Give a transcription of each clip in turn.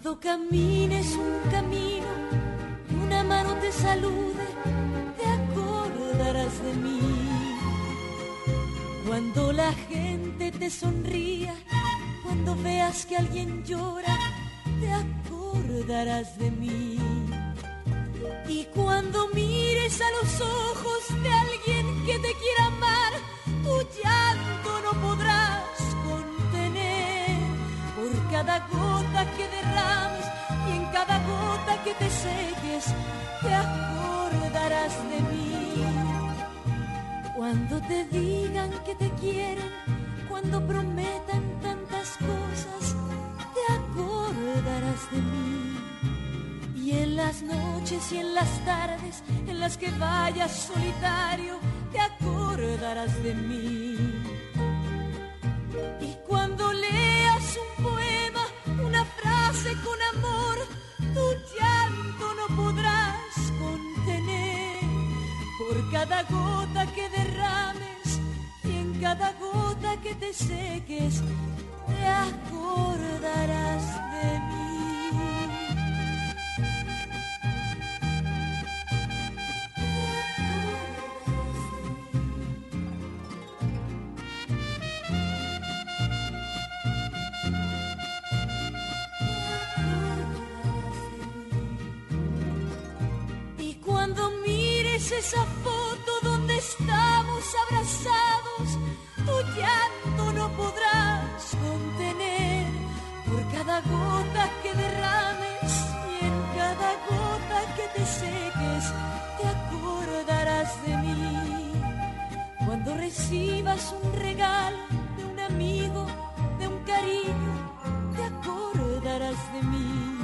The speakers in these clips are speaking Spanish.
Cuando camines un camino una mano te salude, te acordarás de mí. Cuando la gente te sonría, cuando veas que alguien llora, te acordarás de mí. Y cuando mires a los ojos de alguien que te quiera amar, tu llanto no podrás cada gota que derrames y en cada gota que te seques, te acordarás de mí. Cuando te digan que te quieren, cuando prometan tantas cosas, te acordarás de mí. Y en las noches y en las tardes en las que vayas solitario, te acordarás de mí. Y cuando leas un poema, con amor, tu llanto no podrás contener. Por cada gota que derrames y en cada gota que te seques, te acordarás de mí. Esa foto donde estamos abrazados, tu llanto no podrás contener. Por cada gota que derrames y en cada gota que te seques, te acordarás de mí. Cuando recibas un regalo de un amigo, de un cariño, te acordarás de mí.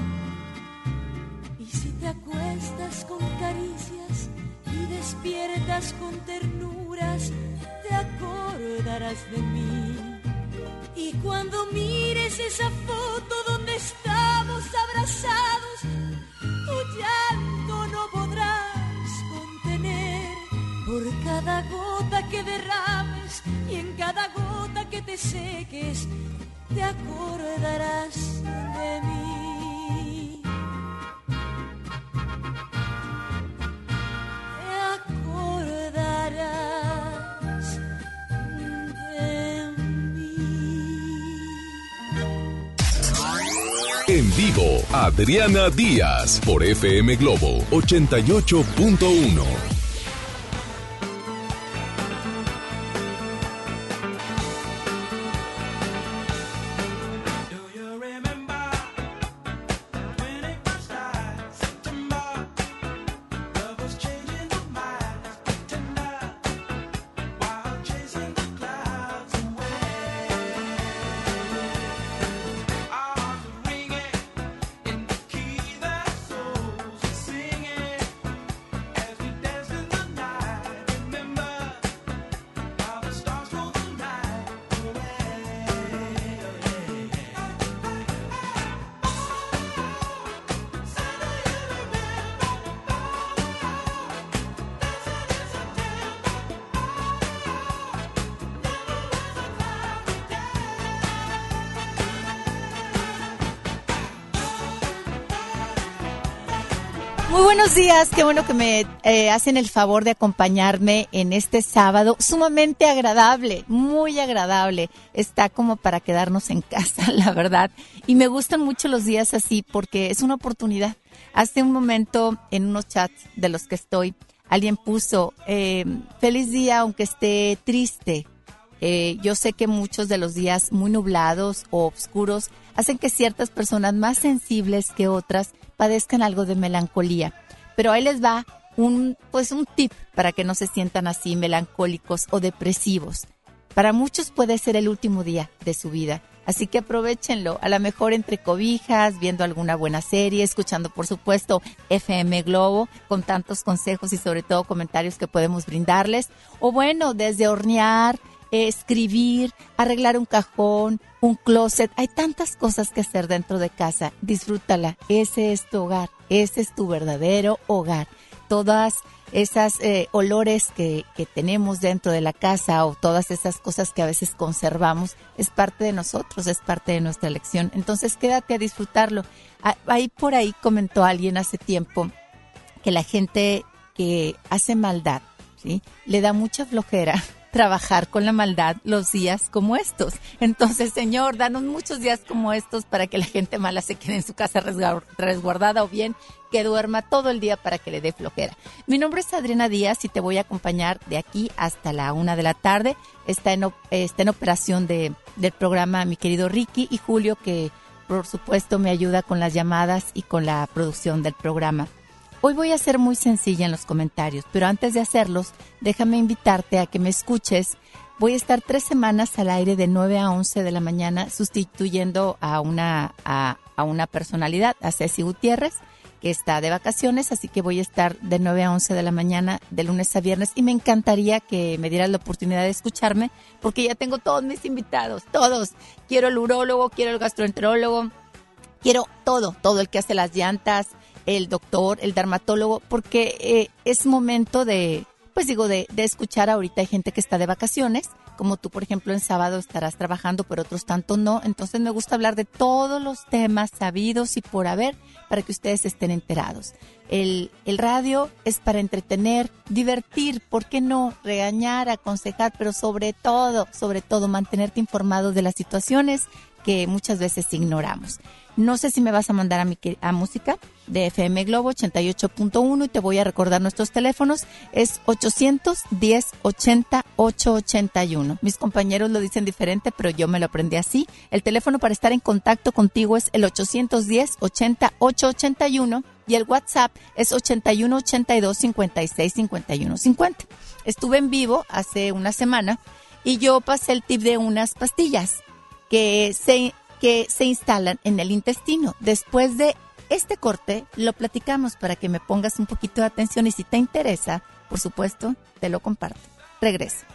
Y si te acuestas con caricias y despiertas con ternuras, te acordarás de mí. Y cuando mires esa foto donde estamos abrazados, tu llanto no podrás contener. Por cada gota que derrames y en cada gota que te seques, te acordarás de mí. En vivo, Adriana Díaz por FM Globo 88.1. buenos días, qué bueno que me eh, hacen el favor de acompañarme en este sábado sumamente agradable, muy agradable. Está como para quedarnos en casa, la verdad. Y me gustan mucho los días así porque es una oportunidad. Hace un momento en unos chats de los que estoy, alguien puso, eh, feliz día aunque esté triste. Eh, yo sé que muchos de los días muy nublados o oscuros hacen que ciertas personas más sensibles que otras padezcan algo de melancolía. Pero ahí les va un, pues un tip para que no se sientan así melancólicos o depresivos. Para muchos puede ser el último día de su vida, así que aprovechenlo, a lo mejor entre cobijas, viendo alguna buena serie, escuchando por supuesto FM Globo con tantos consejos y sobre todo comentarios que podemos brindarles, o bueno, desde hornear, escribir, arreglar un cajón, un closet, hay tantas cosas que hacer dentro de casa, disfrútala, ese es tu hogar, ese es tu verdadero hogar. Todas esas eh, olores que, que, tenemos dentro de la casa o todas esas cosas que a veces conservamos es parte de nosotros, es parte de nuestra elección. Entonces quédate a disfrutarlo. Ahí por ahí comentó alguien hace tiempo que la gente que hace maldad, ¿sí? Le da mucha flojera trabajar con la maldad los días como estos. Entonces, Señor, danos muchos días como estos para que la gente mala se quede en su casa resguardada o bien que duerma todo el día para que le dé flojera. Mi nombre es Adriana Díaz y te voy a acompañar de aquí hasta la una de la tarde. Está en, está en operación de, del programa mi querido Ricky y Julio, que por supuesto me ayuda con las llamadas y con la producción del programa. Hoy voy a ser muy sencilla en los comentarios, pero antes de hacerlos, déjame invitarte a que me escuches. Voy a estar tres semanas al aire de 9 a 11 de la mañana sustituyendo a una, a, una personalidad, a Ceci Gutiérrez, que está de vacaciones, así que voy a estar de 9 a 11 de la mañana, de lunes a viernes, y me encantaría que me dieras la oportunidad de escucharme, porque ya tengo todos mis invitados, todos. Quiero el urólogo, quiero el gastroenterólogo, quiero todo, todo el que hace las llantas, el doctor, el dermatólogo, porque eh, es momento de, pues digo, de, de escuchar ahorita hay gente que está de vacaciones, como tú, por ejemplo, en sábado estarás trabajando, pero otros tanto no. Entonces me gusta hablar de todos los temas sabidos y por haber para que ustedes estén enterados. El, el radio es para entretener, divertir, ¿por qué no? Regañar, aconsejar, pero sobre todo, sobre todo, mantenerte informado de las situaciones que muchas veces ignoramos. No sé si me vas a mandar a, mi, a música de FM Globo 88.1 y te voy a recordar nuestros teléfonos. Es 810 80 881. Mis compañeros lo dicen diferente, pero yo me lo aprendí así. El teléfono para estar en contacto contigo es el 810 80 881 y el WhatsApp es 81 82 56 51 50. Estuve en vivo hace una semana y yo pasé el tip de unas pastillas que se que se instalan en el intestino. Después de este corte lo platicamos para que me pongas un poquito de atención y si te interesa, por supuesto, te lo comparto. Regreso.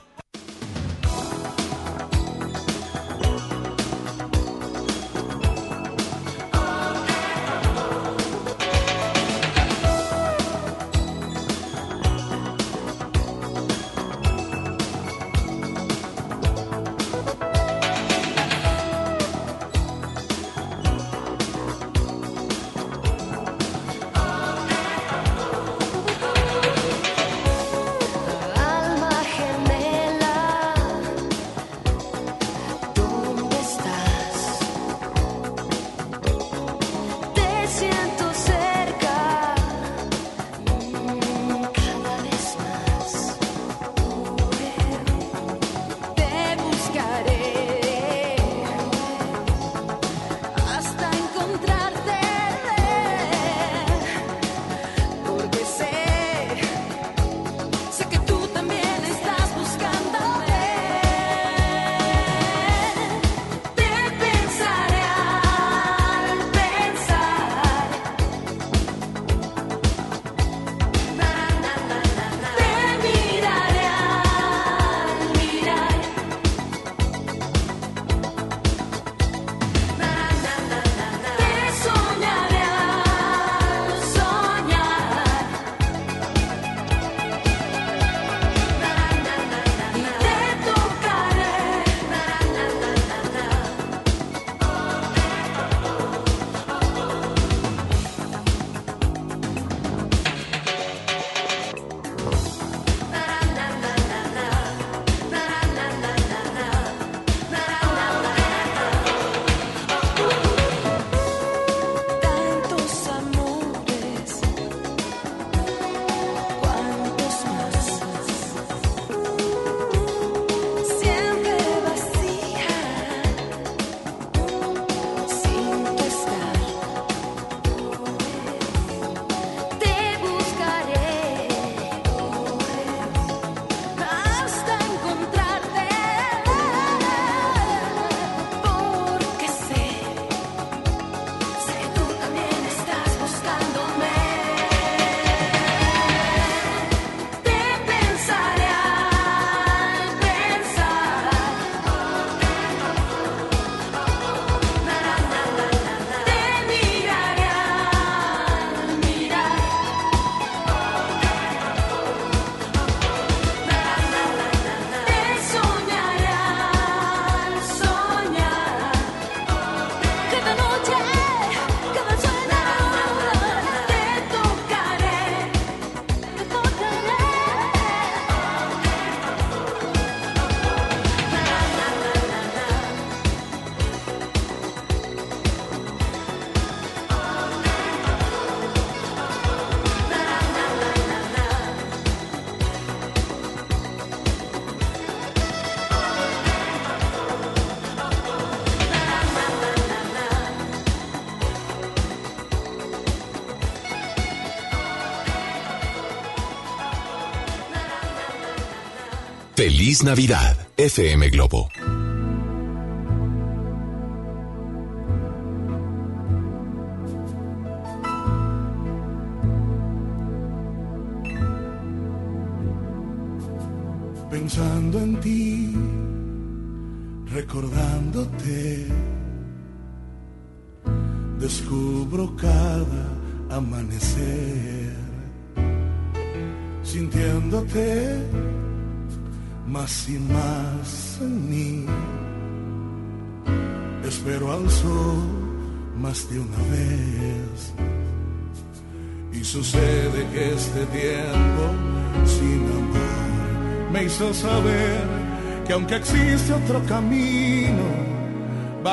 Feliz Navidad, FM Globo.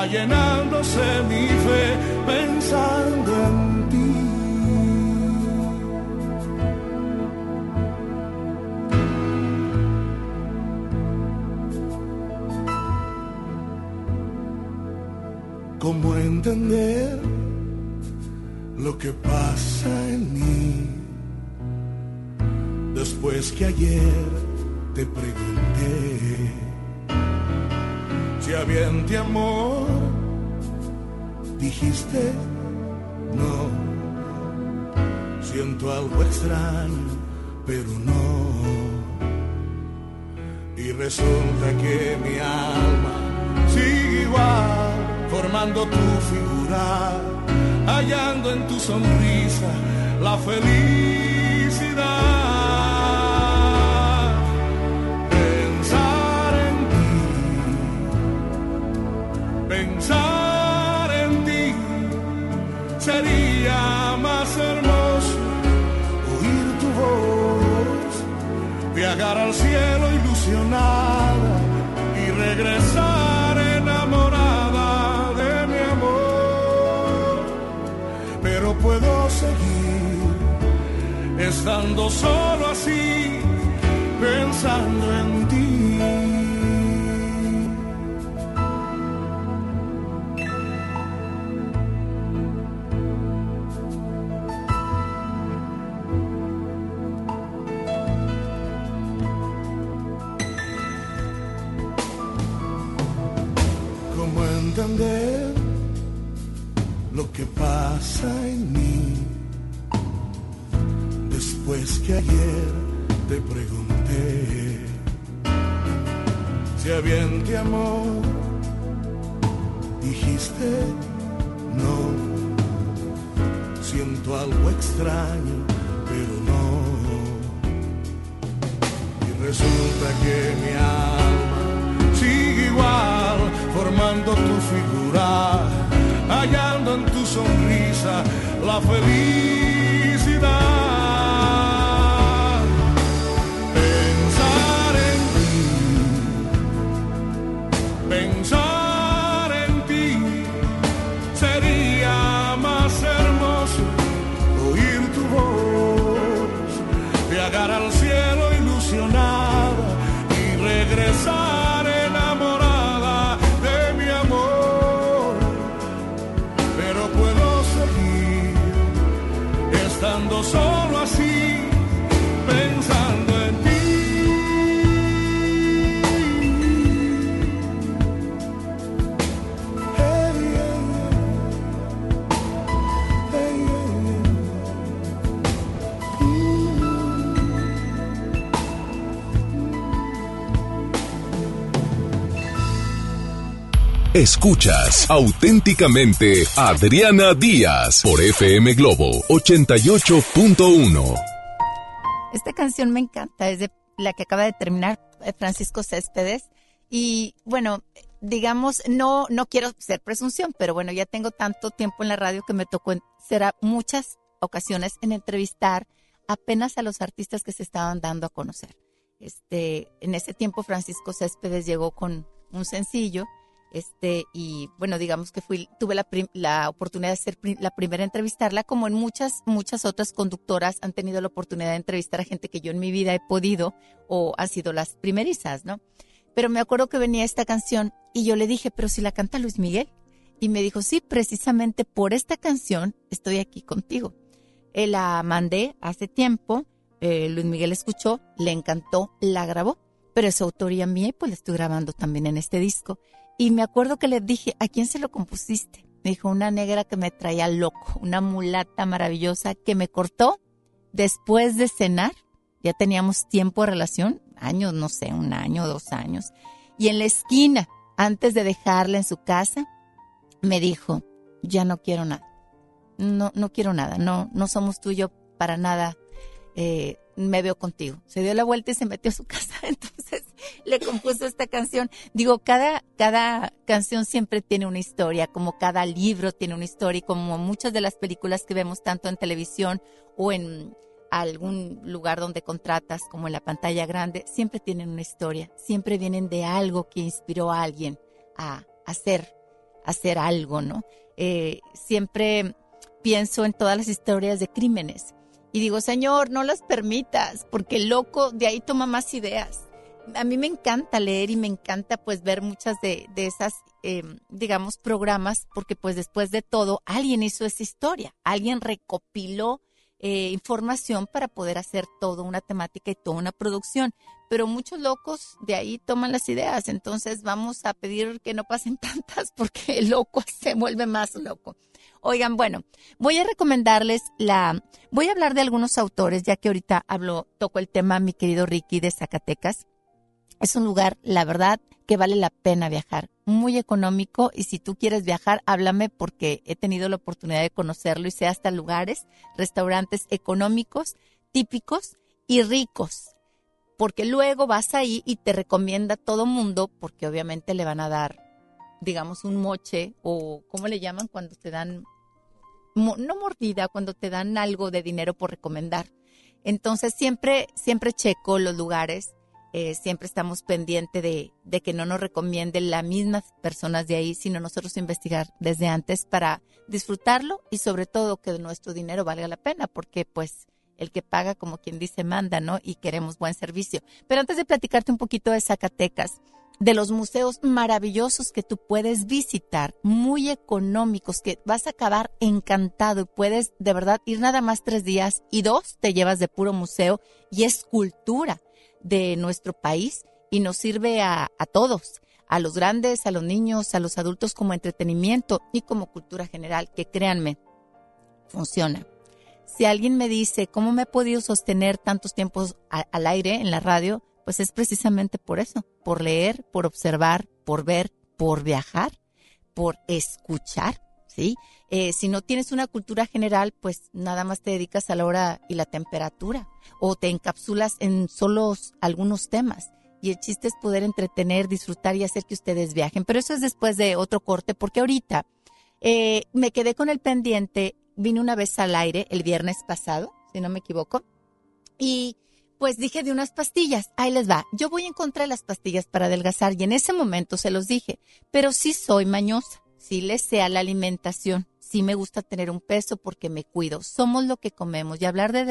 Va Escuchas auténticamente Adriana Díaz por FM Globo 88.1. Esta canción me encanta, es de la que acaba de terminar eh, Francisco Céspedes. Y bueno, digamos, no, no quiero ser presunción, pero bueno, ya tengo tanto tiempo en la radio que me tocó será muchas ocasiones en entrevistar apenas a los artistas que se estaban dando a conocer. Este, en ese tiempo Francisco Céspedes llegó con un sencillo, este, y bueno, digamos que fui, tuve la, la oportunidad de ser la primera a entrevistarla, como en muchas, muchas otras conductoras han tenido la oportunidad de entrevistar a gente que yo en mi vida he podido o han sido las primerizas, ¿no? Pero me acuerdo que venía esta canción y yo le dije, pero si la canta Luis Miguel. Y me dijo, sí, precisamente por esta canción estoy aquí contigo. Eh, la mandé hace tiempo, eh, Luis Miguel escuchó, le encantó, la grabó. pero es autoría mía y pues la estoy grabando también en este disco. Y me acuerdo que le dije, ¿a quién se lo compusiste? Me dijo, una negra que me traía loco, una mulata maravillosa que me cortó después de cenar. Ya teníamos tiempo de relación, años, no sé, un año, dos años. Y en la esquina, antes de dejarla en su casa, me dijo, ya no quiero nada. No, no quiero nada. No, no somos tú y yo para nada. Eh, me veo contigo. Se dio la vuelta y se metió a su casa. Entonces le compuso esta canción. Digo, cada, cada canción siempre tiene una historia, como cada libro tiene una historia y como muchas de las películas que vemos tanto en televisión o en algún lugar donde contratas, como en la pantalla grande, siempre tienen una historia. Siempre vienen de algo que inspiró a alguien a hacer, hacer algo, ¿no? Eh, siempre pienso en todas las historias de crímenes y digo, Señor, no las permitas, porque el loco de ahí toma más ideas. A mí me encanta leer y me encanta pues ver muchas de, esas, em, digamos, programas, porque pues después de todo, alguien hizo esa historia, alguien recopiló eh, información para poder hacer toda una temática y toda una producción. Pero muchos locos de ahí toman las ideas, entonces vamos a pedir que no pasen tantas porque el loco se vuelve más loco. Oigan, bueno, voy a recomendarles la, voy a hablar de algunos autores, ya que ahorita hablo, toco el tema, mi querido Ricky de Zacatecas. Es un lugar, la verdad, que vale la pena viajar, muy económico y si tú quieres viajar, háblame porque he tenido la oportunidad de conocerlo y sé hasta lugares, restaurantes económicos, típicos y ricos, porque luego vas ahí y te recomienda todo mundo porque obviamente le van a dar, digamos, un moche o, ¿cómo le llaman cuando te dan no mordida, cuando te dan algo de dinero por recomendar. Entonces siempre, siempre checo los lugares, eh, siempre estamos pendientes de, de, que no nos recomienden las mismas personas de ahí, sino nosotros investigar desde antes para disfrutarlo y sobre todo que nuestro dinero valga la pena, porque pues el que paga, como quien dice, manda, ¿no? Y queremos buen servicio. Pero antes de platicarte un poquito de Zacatecas, de los museos maravillosos que tú puedes visitar, muy económicos, que vas a acabar encantado y puedes de verdad ir nada más tres días y dos te llevas de puro museo y es cultura de nuestro país y nos sirve a, a todos, a los grandes, a los niños, a los adultos como entretenimiento y como cultura general, que créanme, funciona. Si alguien me dice cómo me he podido sostener tantos tiempos al aire en la radio, pues es precisamente por eso, por leer, por observar, por ver, por viajar, por escuchar, ¿sí? Eh, si no tienes una cultura general, pues nada más te dedicas a la hora y la temperatura o te encapsulas en solos algunos temas. Y el chiste es poder entretener, disfrutar y hacer que ustedes viajen. Pero eso es después de otro corte, porque ahorita eh, me quedé con el pendiente, vine una vez al aire el viernes pasado, si no me equivoco, y pues dije de unas pastillas, ahí les va, yo voy en contra de las pastillas para adelgazar y en ese momento se los dije, pero sí soy mañosa, sí le sé a la alimentación, sí me gusta tener un peso porque me cuido, somos lo que comemos y hablar de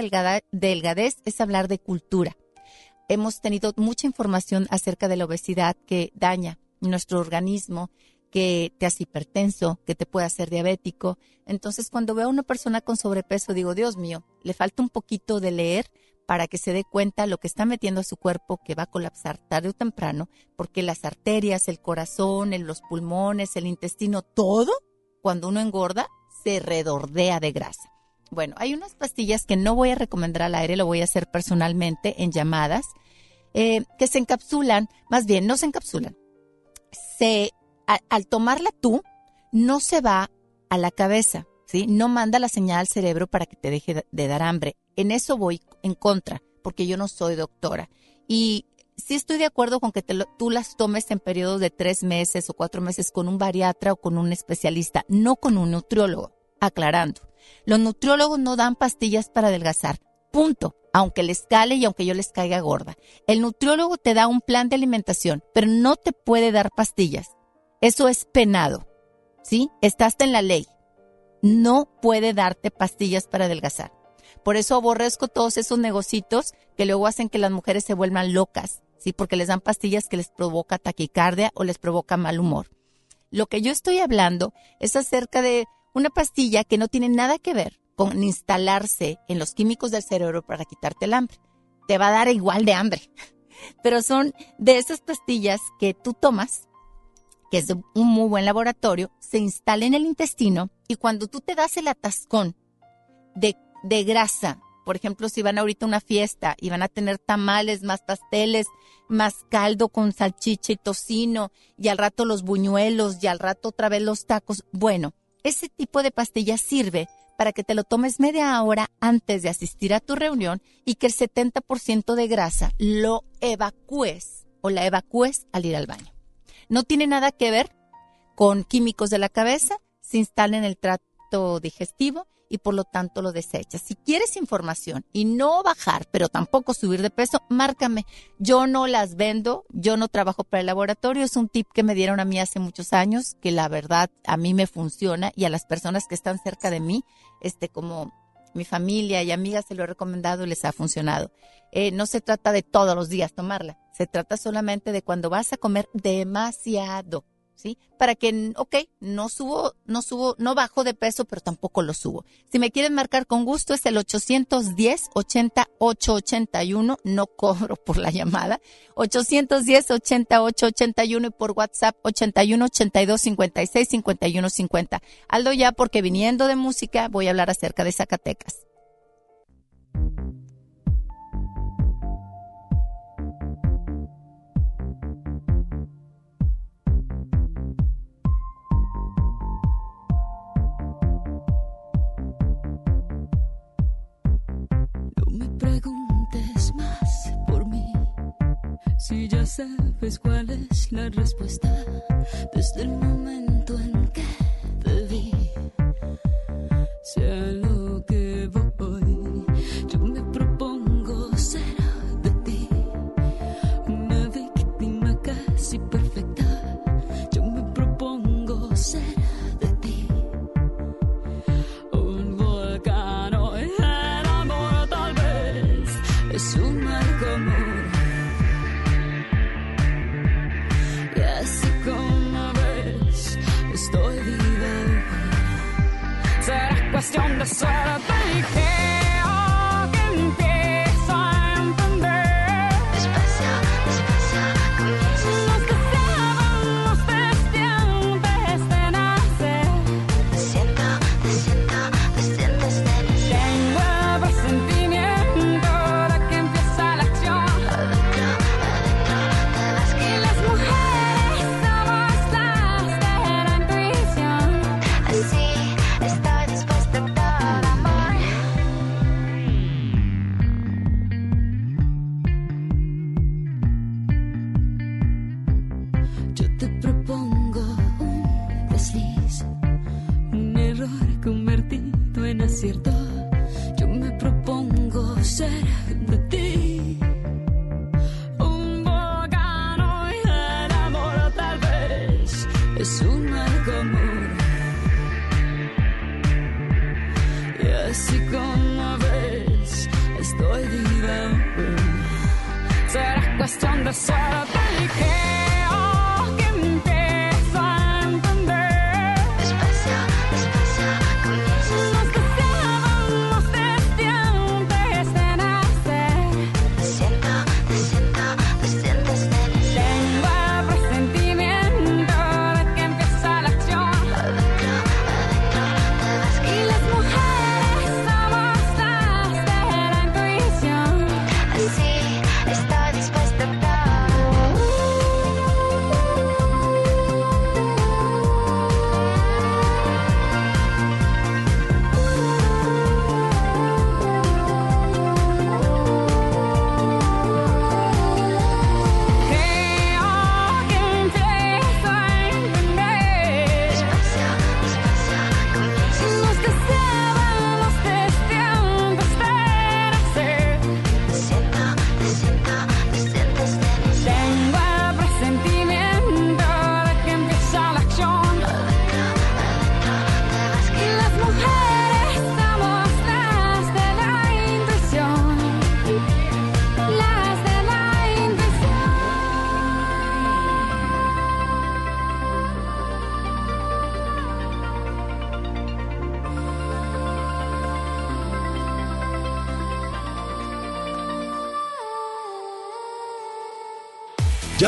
delgadez es hablar de cultura. Hemos tenido mucha información acerca de la obesidad que daña nuestro organismo, que te hace hipertenso, que te puede hacer diabético. Entonces, cuando veo a una persona con sobrepeso, digo, Dios mío, le falta un poquito de leer para que se dé cuenta lo que está metiendo a su cuerpo que va a colapsar tarde o temprano, porque las arterias, el corazón, los pulmones, el intestino, todo, cuando uno engorda, se redordea de grasa. Bueno, hay unas pastillas que no voy a recomendar al aire, lo voy a hacer personalmente en llamadas, eh, que se encapsulan, más bien no se encapsulan, se, al tomarla tú, no se va a la cabeza, No manda la señal al cerebro para que te deje de dar hambre. En eso voy en contra, porque yo no soy doctora. Y sí estoy de acuerdo con que tú las tomes en periodos de tres meses o cuatro meses con un bariatra o con un especialista, no con un nutriólogo, aclarando. Los nutriólogos no dan pastillas para adelgazar, punto, aunque les cale y aunque yo les caiga gorda. El nutriólogo te da un plan de alimentación, pero no te puede dar pastillas. Eso es penado, ¿sí? Estás en la ley no puede darte pastillas para adelgazar. Por eso aborrezco todos esos negocitos que luego hacen que las mujeres se vuelvan locas, ¿sí? Porque les dan pastillas que les provoca taquicardia o les provoca mal humor. Lo que yo estoy hablando es acerca de una pastilla que no tiene nada que ver con instalarse en los químicos del cerebro para quitarte el hambre. Te va a dar igual de hambre. pero son de esas pastillas que tú tomas, es un muy buen laboratorio, se instala en el intestino y cuando tú te das el atascón de, de grasa, por ejemplo, si van ahorita a una fiesta y van a tener tamales, más pasteles, más caldo con salchicha y tocino, y al rato los buñuelos, y al rato otra vez los tacos. Bueno, ese tipo de pastilla sirve para que te lo tomes media hora antes de asistir a tu reunión y que el 70% de grasa lo evacúes o la evacúes al ir al baño. No tiene nada que ver con químicos de la cabeza, se instala en el trato digestivo y por lo tanto lo desechas. Si quieres información y no bajar, pero tampoco subir de peso, márcame. Yo no las vendo, yo no trabajo para el laboratorio, es un tip que me dieron a mí hace muchos años, que la verdad a mí me funciona y a las personas que están cerca de mí, este como mi familia y amigas se lo he recomendado y les ha funcionado. Eh, no se trata de todos los días tomarla, se trata solamente de cuando vas a comer demasiado Para que, ok, no subo, no subo, no bajo de peso, pero tampoco lo subo. Si me quieren marcar con gusto es el 810 8881 no cobro por la llamada, 810 8881 y por WhatsApp 81 82 56 51 50. Aldo ya porque viniendo de música voy a hablar acerca de Zacatecas. Sabes cuál es la respuesta. Desde el momento cuestión de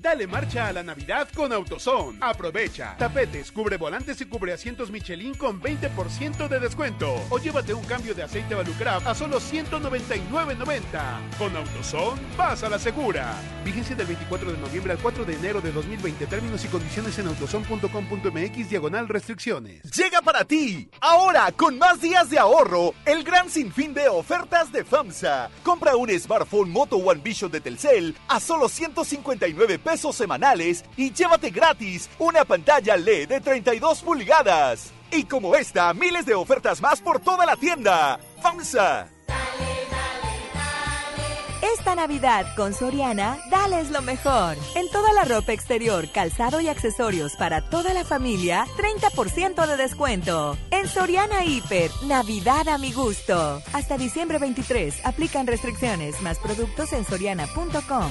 Dale marcha a la Navidad con AutoZone. Aprovecha. Tapetes, cubre volantes y cubre asientos Michelin con 20% de descuento. O llévate un cambio de aceite Valucraft a solo 199.90. Con AutoZone, vas a la segura. Vigencia del 24 de noviembre al 4 de enero de 2020. Términos y condiciones en autozone.com.mx diagonal restricciones. Llega para ti, ahora con más días de ahorro, el gran sinfín de ofertas de FAMSA. Compra un smartphone Moto One Vision de Telcel a solo 159 pesos semanales y llévate gratis una pantalla LED de 32 pulgadas. Y como esta, miles de ofertas más por toda la tienda. FAMSA. Esta Navidad con Soriana, dales lo mejor. En toda la ropa exterior, calzado y accesorios para toda la familia, 30% de descuento. En Soriana Hiper, Navidad a mi gusto. Hasta diciembre 23, aplican restricciones, más productos en soriana.com.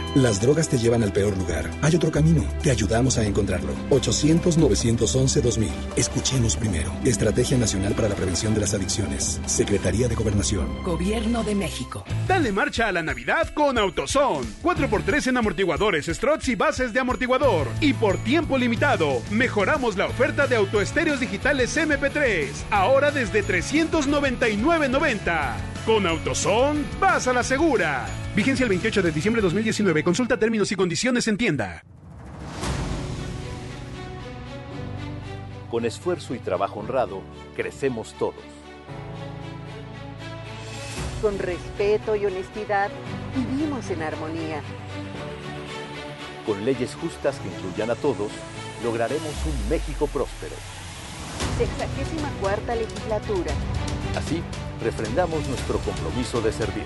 Las drogas te llevan al peor lugar. Hay otro camino. Te ayudamos a encontrarlo. 800-911-2000. Escuchemos primero. Estrategia Nacional para la Prevención de las Adicciones. Secretaría de Gobernación. Gobierno de México. Dale marcha a la Navidad con AutoZone. 4x3 en amortiguadores, struts y bases de amortiguador. Y por tiempo limitado, mejoramos la oferta de autoestéreos digitales MP3. Ahora desde 399.90. Con AutoZone, vas a la segura. Vigencia el 28 de diciembre de 2019. Consulta términos y condiciones en tienda. Con esfuerzo y trabajo honrado, crecemos todos. Con respeto y honestidad, vivimos en armonía. Con leyes justas que incluyan a todos, lograremos un México próspero. Sexagésima cuarta legislatura. Así, refrendamos nuestro compromiso de servir.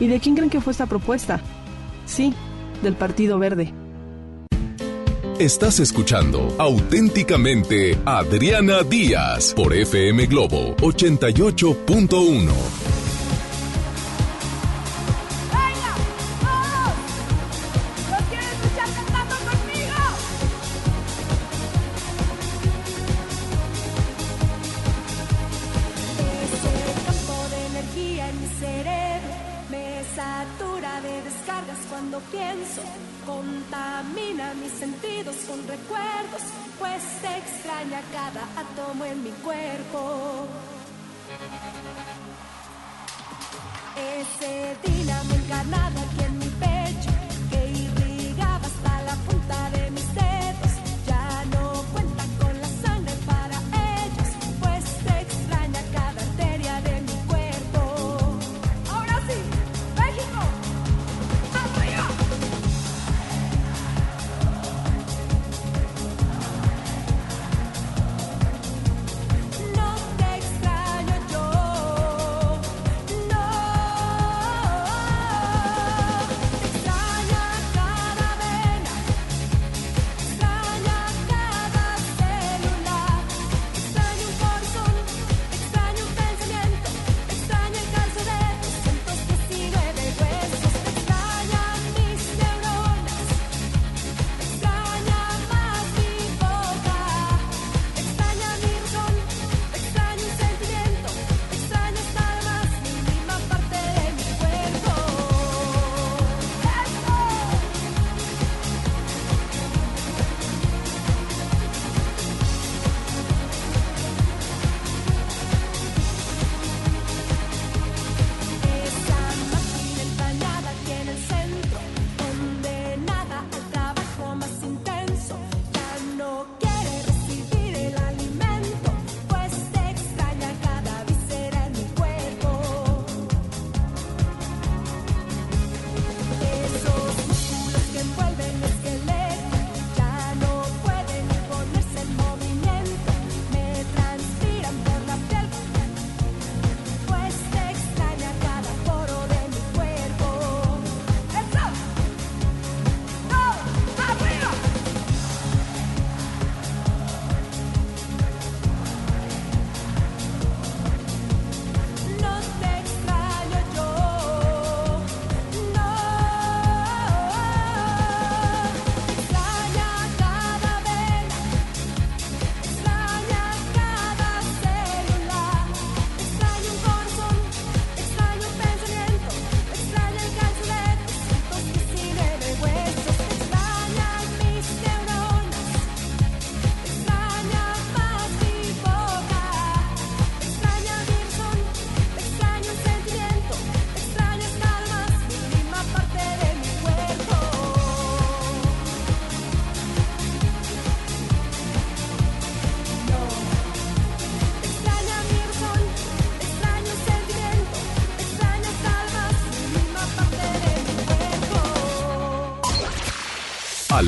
¿Y de quién creen que fue esta propuesta? Sí, del Partido Verde. Estás escuchando auténticamente Adriana Díaz por FM Globo 88.1.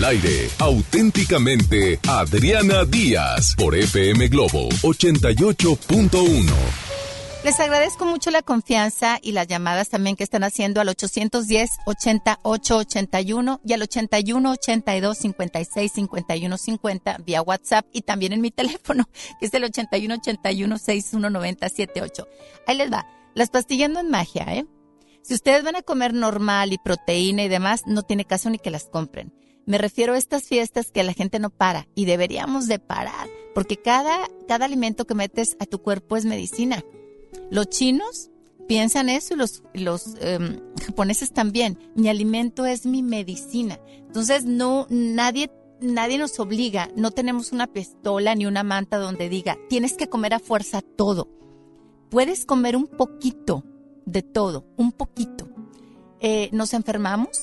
Al aire, auténticamente Adriana Díaz por FM Globo 88.1. Les agradezco mucho la confianza y las llamadas también que están haciendo al 810-8881 y al 8182-565150 vía WhatsApp y también en mi teléfono, que es el 8181-619078. Ahí les va. Las pastillas no es magia, ¿eh? Si ustedes van a comer normal y proteína y demás, no tiene caso ni que las compren. Me refiero a estas fiestas que la gente no para y deberíamos de parar, porque cada, cada alimento que metes a tu cuerpo es medicina. Los chinos piensan eso y los, los em, japoneses también. Mi alimento es mi medicina. Entonces no, nadie, nadie nos obliga, no tenemos una pistola ni una manta donde diga, tienes que comer a fuerza todo. Puedes comer un poquito de todo, un poquito. Eh, nos enfermamos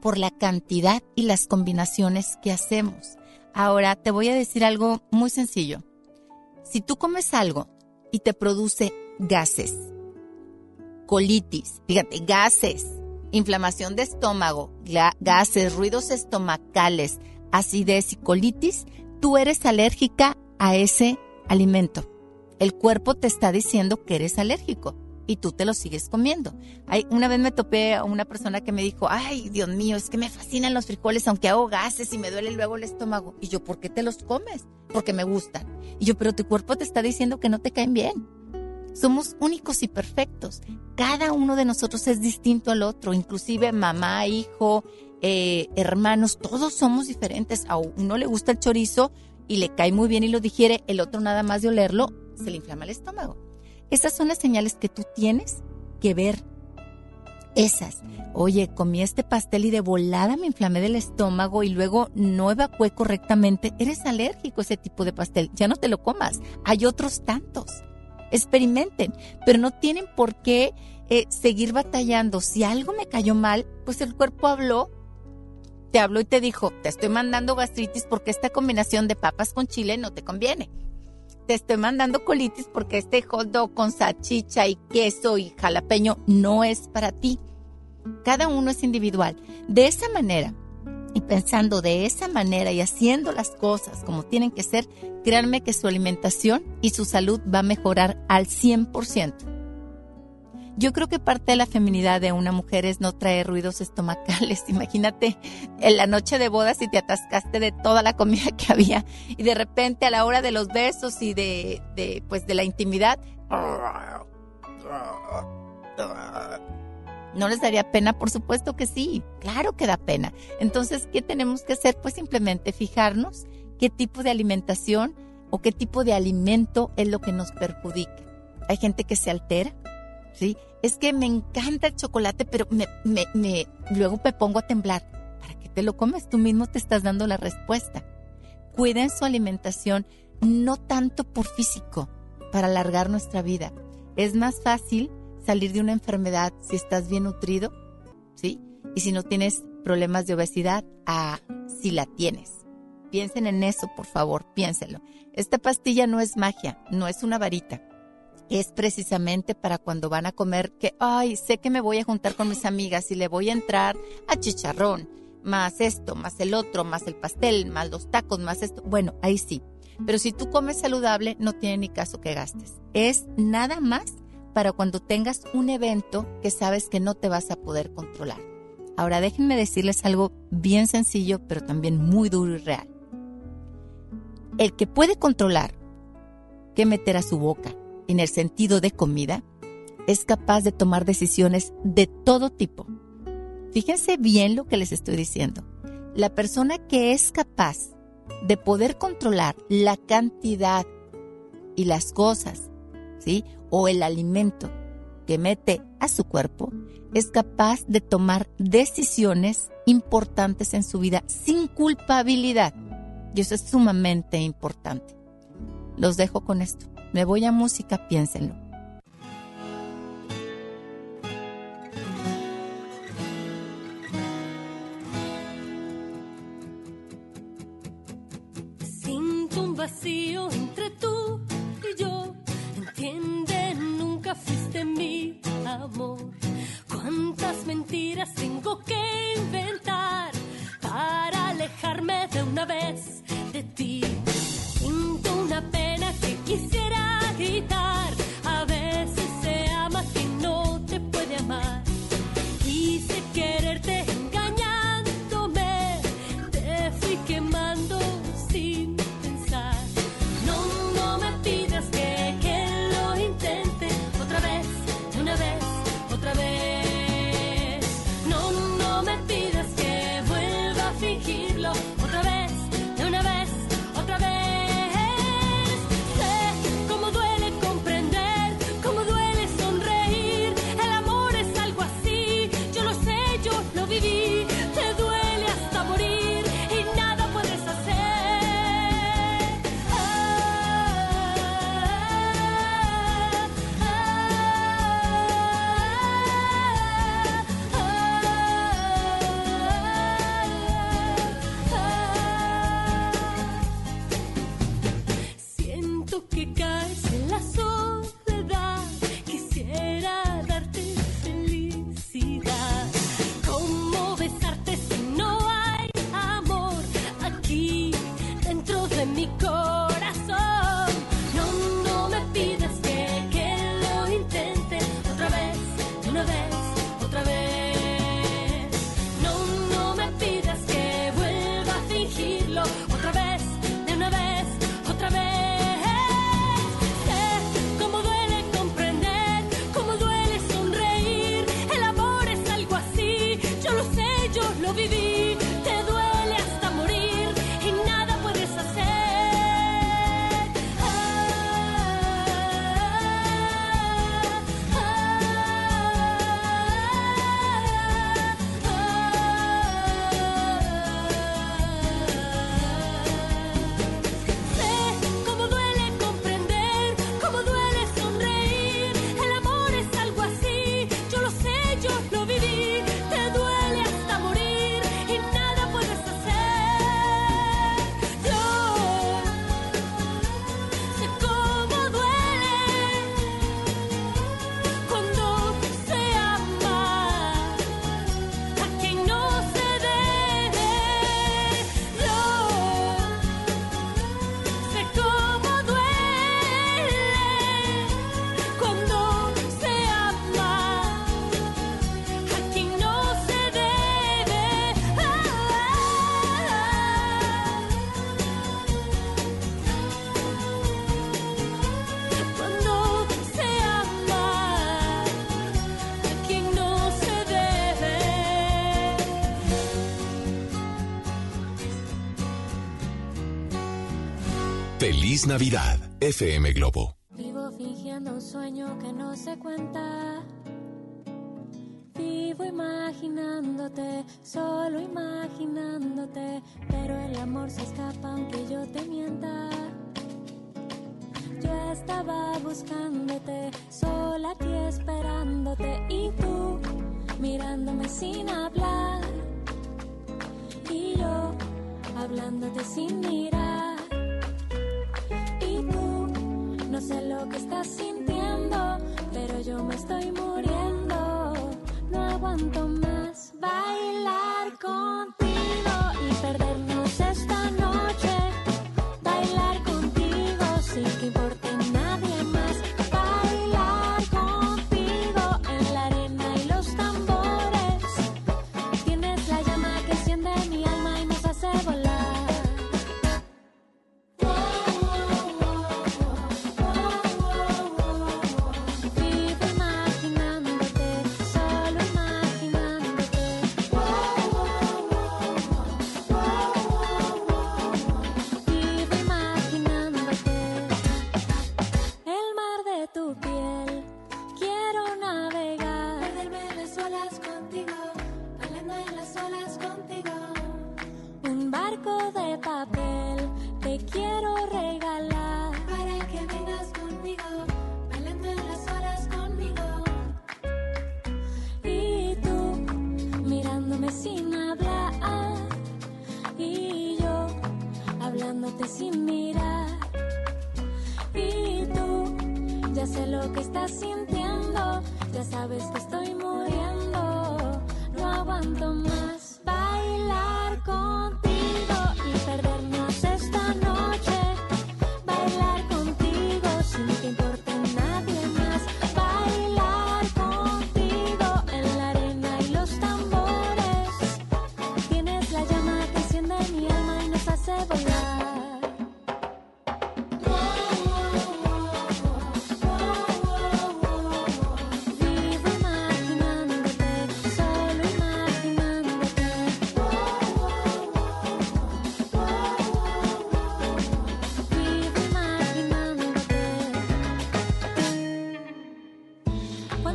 por la cantidad y las combinaciones que hacemos. Ahora te voy a decir algo muy sencillo. Si tú comes algo y te produce gases, colitis, fíjate, gases, inflamación de estómago, gases, ruidos estomacales, acidez y colitis, tú eres alérgica a ese alimento. El cuerpo te está diciendo que eres alérgico y tú te lo sigues comiendo. Hay, una vez me topé a una persona que me dijo, ay, Dios mío, es que me fascinan los frijoles, aunque hago gases y me duele luego el estómago. Y yo, ¿por qué te los comes? Porque me gustan. Y yo, pero tu cuerpo te está diciendo que no te caen bien. Somos únicos y perfectos. Cada uno de nosotros es distinto al otro, inclusive mamá, hijo, eh, hermanos, todos somos diferentes. A uno le gusta el chorizo y le cae muy bien y lo digiere, el otro nada más de olerlo se le inflama el estómago. Esas son las señales que tú tienes que ver. Esas. Oye, comí este pastel y de volada me inflamé del estómago y luego no evacué correctamente. Eres alérgico a ese tipo de pastel. Ya no te lo comas. Hay otros tantos. Experimenten, pero no tienen por qué eh, seguir batallando. Si algo me cayó mal, pues el cuerpo habló. Te habló y te dijo, te estoy mandando gastritis porque esta combinación de papas con chile no te conviene te estoy mandando colitis porque este hot con salchicha y queso y jalapeño no es para ti. Cada uno es individual. De esa manera, y pensando de esa manera y haciendo las cosas como tienen que ser, créanme que su alimentación y su salud va a mejorar al 100%. Yo creo que parte de la feminidad de una mujer es no traer ruidos estomacales. Imagínate en la noche de bodas y te atascaste de toda la comida que había y de repente a la hora de los besos y de, pues de la intimidad ¿No les daría pena? Por supuesto que sí, claro que da pena. Entonces, ¿qué tenemos que hacer? Pues simplemente fijarnos qué tipo de alimentación o qué tipo de alimento es lo que nos perjudica. Hay gente que se altera, ¿sí? Es que me encanta el chocolate, pero me, luego me pongo a temblar. ¿Para qué te lo comes? Tú mismo te estás dando la respuesta. Cuiden su alimentación, no tanto por físico, para alargar nuestra vida. Es más fácil salir de una enfermedad si estás bien nutrido, ¿sí? Y si no tienes problemas de obesidad, a si la tienes. Piensen en eso, por favor, piénsenlo. Esta pastilla no es magia, no es una varita es precisamente para cuando van a comer que, ay, sé que me voy a juntar con mis amigas y le voy a entrar a chicharrón, más esto, más el otro, más el pastel, más los tacos, más esto. Bueno, ahí sí. Pero si tú comes saludable, no tiene ni caso que gastes. Es nada más para cuando tengas un evento que sabes que no te vas a poder controlar. Ahora déjenme decirles algo bien sencillo, pero también muy duro y real. El que puede controlar qué meter a su boca, en el sentido de comida, es capaz de tomar decisiones de todo tipo. Fíjense bien lo que les estoy diciendo. La persona que es capaz de poder controlar la cantidad y las cosas, ¿sí? O el alimento que mete a su cuerpo, es capaz de tomar decisiones importantes en su vida sin culpabilidad. Y eso es sumamente importante. Los dejo con esto. Me voy a música, piénsenlo. Siento un vacío entre tú y yo. Entiende, nunca fuiste mi amor. Cuántas mentiras tengo que inventar para alejarme de una vez de ti. Mm, Siento una pena que quisiera gritar. Feliz Navidad, FM Globo.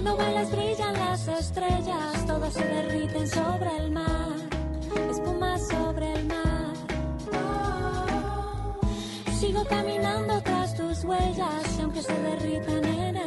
Cuando vuelas brillan las estrellas, todas se derriten sobre el mar, espuma sobre el mar. Sigo caminando tras tus huellas, y aunque se derritan en el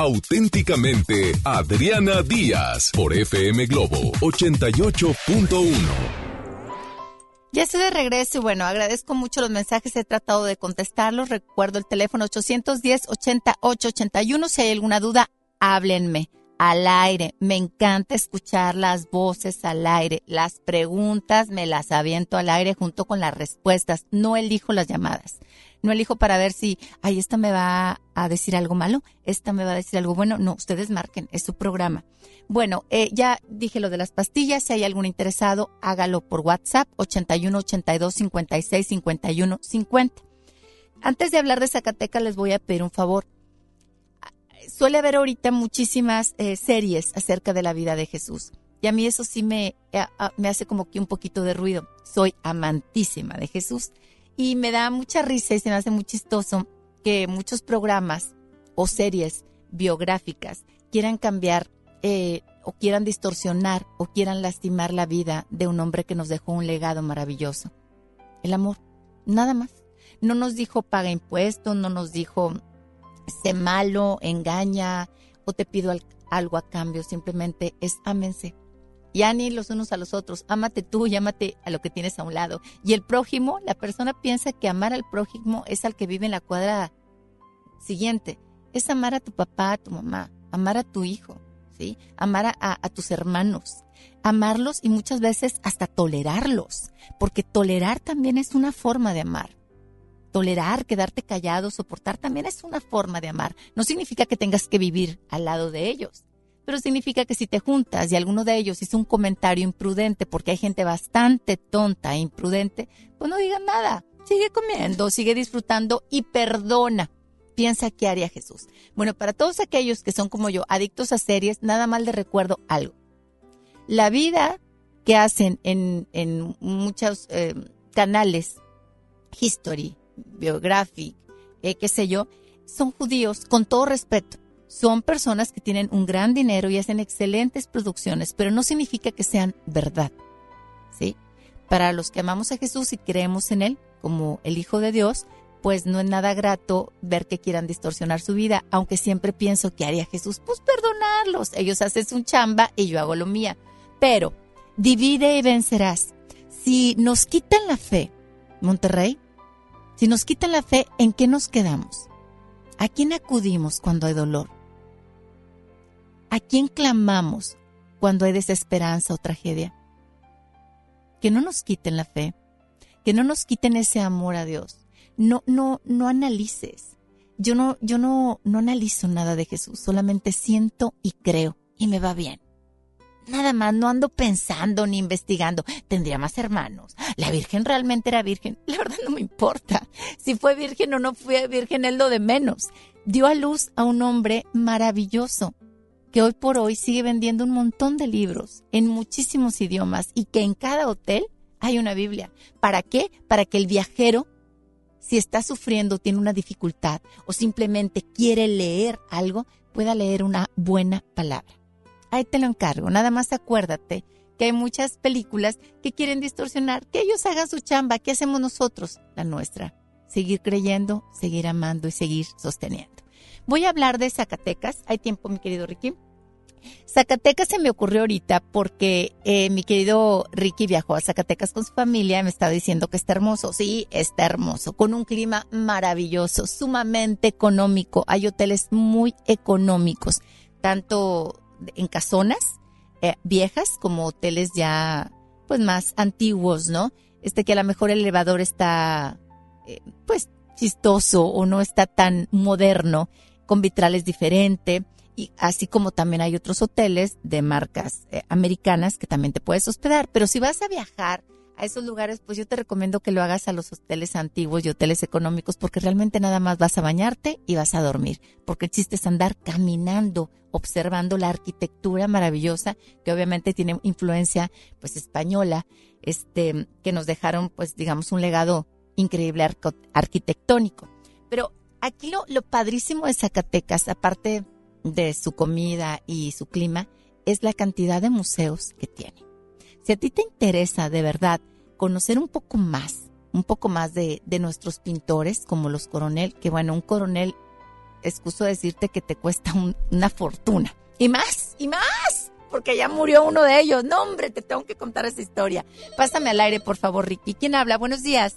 auténticamente Adriana Díaz por FM Globo 88.1. Ya estoy de regreso y bueno, agradezco mucho los mensajes, he tratado de contestarlos. Recuerdo el teléfono 810-8881. Si hay alguna duda, háblenme al aire. Me encanta escuchar las voces al aire. Las preguntas me las aviento al aire junto con las respuestas. No elijo las llamadas. No elijo para ver si, ay, esta me va a decir algo malo, esta me va a decir algo bueno. No, ustedes marquen, es su programa. Bueno, eh, ya dije lo de las pastillas. Si hay algún interesado, hágalo por WhatsApp 81 82 56 51 50. Antes de hablar de Zacatecas, les voy a pedir un favor. Suele haber ahorita muchísimas eh, series acerca de la vida de Jesús. Y a mí eso sí me, eh, ah, me hace como que un poquito de ruido. Soy amantísima de Jesús. Y me da mucha risa y se me hace muy chistoso que muchos programas o series biográficas quieran cambiar eh, o quieran distorsionar o quieran lastimar la vida de un hombre que nos dejó un legado maravilloso. El amor, nada más. No nos dijo paga impuestos, no nos dijo sé malo, engaña o te pido al- algo a cambio, simplemente es ámense. Ya ni los unos a los otros, ámate tú y ámate a lo que tienes a un lado. Y el prójimo, la persona piensa que amar al prójimo es al que vive en la cuadra siguiente. Es amar a tu papá, a tu mamá, amar a tu hijo, ¿sí? Amar a tus hermanos, amarlos y muchas veces hasta tolerarlos, porque tolerar también es una forma de amar. Tolerar, quedarte callado, soportar también es una forma de amar. No significa que tengas que vivir al lado de ellos, pero significa que si te juntas y alguno de ellos hizo un comentario imprudente, porque hay gente bastante tonta e imprudente, pues no digan nada. Sigue comiendo, sigue disfrutando y perdona. Piensa qué haría Jesús. Bueno, para todos aquellos que son como yo, adictos a series, nada más les recuerdo algo. La vida que hacen en, en muchos eh, canales, History, Biographic, eh, qué sé yo, son judíos, con todo respeto. Son personas que tienen un gran dinero y hacen excelentes producciones, pero no significa que sean verdad. ¿Sí? Para los que amamos a Jesús y creemos en Él como el Hijo de Dios, pues no es nada grato ver que quieran distorsionar su vida, aunque siempre pienso que haría Jesús, pues perdonarlos. Ellos hacen su chamba y yo hago lo mía. Pero divide y vencerás. Si nos quitan la fe, Monterrey, si nos quitan la fe, ¿en qué nos quedamos? ¿A quién acudimos cuando hay dolor? ¿A quién clamamos cuando hay desesperanza o tragedia? Que no nos quiten la fe, que no nos quiten ese amor a Dios. No, no, no analices. Yo no, yo no, no analizo nada de Jesús, solamente siento y creo y me va bien. Nada más, no ando pensando ni investigando. Tendría más hermanos. La Virgen realmente era virgen. La verdad no me importa. Si fue virgen o no fue virgen es lo de menos. Dio a luz a un hombre maravilloso que hoy por hoy sigue vendiendo un montón de libros en muchísimos idiomas y que en cada hotel hay una Biblia. ¿Para qué? Para que el viajero, si está sufriendo, tiene una dificultad o simplemente quiere leer algo, pueda leer una buena palabra. Ahí te lo encargo. Nada más acuérdate que hay muchas películas que quieren distorsionar, que ellos hagan su chamba. ¿Qué hacemos nosotros? La nuestra. Seguir creyendo, seguir amando y seguir sosteniendo. Voy a hablar de Zacatecas. ¿Hay tiempo, mi querido Ricky? Zacatecas se me ocurrió ahorita porque eh, mi querido Ricky viajó a Zacatecas con su familia y me estaba diciendo que está hermoso. Sí, está hermoso, con un clima maravilloso, sumamente económico. Hay hoteles muy económicos, tanto en casonas eh, viejas como hoteles ya pues más antiguos, ¿no? Este que a lo mejor el elevador está eh, pues chistoso o no está tan moderno, con vitrales diferente y así como también hay otros hoteles de marcas eh, americanas que también te puedes hospedar, pero si vas a viajar a esos lugares, pues yo te recomiendo que lo hagas a los hoteles antiguos y hoteles económicos porque realmente nada más vas a bañarte y vas a dormir, porque el chiste es andar caminando, observando la arquitectura maravillosa que obviamente tiene influencia pues española, este que nos dejaron pues digamos un legado increíble arquitectónico. Pero aquí lo, lo padrísimo de Zacatecas, aparte de su comida y su clima, es la cantidad de museos que tiene. Si a ti te interesa de verdad conocer un poco más, un poco más de, de nuestros pintores, como los coronel, que bueno, un coronel, excuso decirte que te cuesta un- una fortuna. Y más, y más, porque ya murió uno de ellos. No, hombre, te tengo que contar esa historia. Pásame al aire, por favor, Ricky. ¿Quién habla? Buenos días.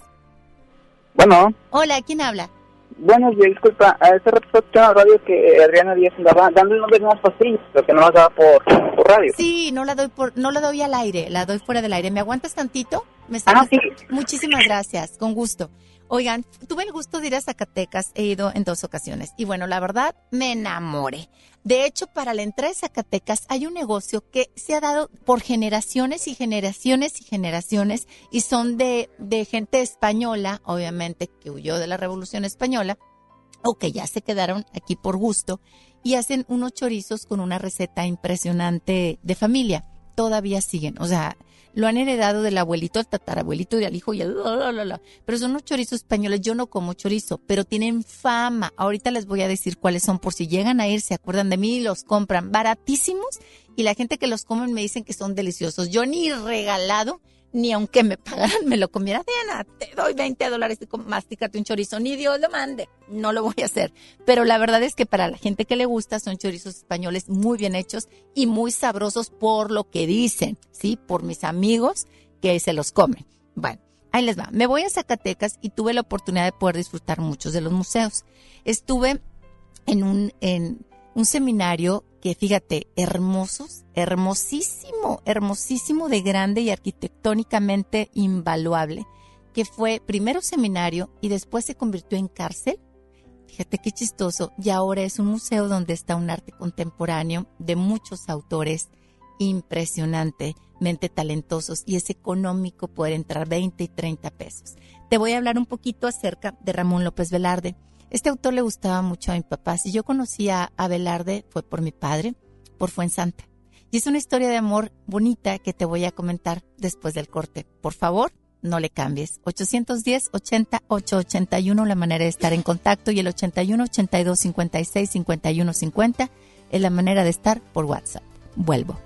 Bueno, Hola, ¿quién habla? Buenos días, disculpa. A ese en la radio que Adriana Díaz andaba dando el nombre de unas pastillas, pero que no las daba por, por radio. Sí, no la doy por, no la doy al aire, la doy fuera del aire. ¿Me aguantas tantito? ¿Me estás- Muchísimas gracias, con gusto. Oigan, tuve el gusto de ir a Zacatecas, he ido en dos ocasiones y bueno, la verdad me enamoré. De hecho, para la entrada de Zacatecas hay un negocio que se ha dado por generaciones y generaciones y generaciones y son de, de gente española, obviamente, que huyó de la Revolución Española o que ya se quedaron aquí por gusto y hacen unos chorizos con una receta impresionante de familia. Todavía siguen, o sea, lo han heredado del abuelito al tatarabuelito y al hijo y al pero son unos chorizos españoles. Yo no como chorizo, pero tienen fama. Ahorita les voy a decir cuáles son por si llegan a ir, se acuerdan de mí y los compran baratísimos y la gente que los comen me dicen que son deliciosos. Yo ni regalado ni aunque me pagaran me lo comiera. Diana, te doy 20 dólares y mastícate un chorizo. Ni Dios lo mande. No lo voy a hacer. Pero la verdad es que para la gente que le gusta son chorizos españoles muy bien hechos y muy sabrosos por lo que dicen, ¿sí? Por mis amigos que se los comen. Bueno, ahí les va. Me voy a Zacatecas y tuve la oportunidad de poder disfrutar muchos de los museos. Estuve en un, en un seminario que, fíjate, hermosos, hermosísimo, hermosísimo de grande y arquitectónicamente invaluable, que fue primero seminario y después se convirtió en cárcel. Fíjate qué chistoso. Y ahora es un museo donde está un arte contemporáneo de muchos autores impresionantemente talentosos y es económico poder entrar 20 y 30 pesos. Te voy a hablar un poquito acerca de Ramón López Velarde. Este autor le gustaba mucho a mi papá. Si yo conocía a Velarde fue por mi padre, por Fuensanta. Y es una historia de amor bonita que te voy a comentar después del corte. Por favor, no le cambies. 810 80 881 la manera de estar en contacto y el 81 82 56 51 50 es la manera de estar por WhatsApp. Vuelvo.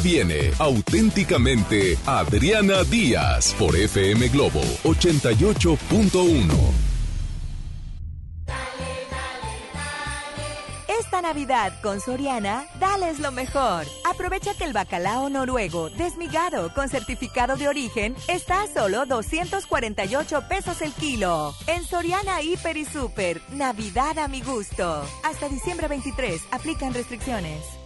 Viene auténticamente Adriana Díaz por FM Globo 88.1. Esta Navidad con Soriana, dales lo mejor. Aprovecha que el bacalao noruego desmigado con certificado de origen está a solo 248 pesos el kilo. En Soriana Hiper y Super, Navidad a mi gusto. Hasta diciembre 23, aplican restricciones.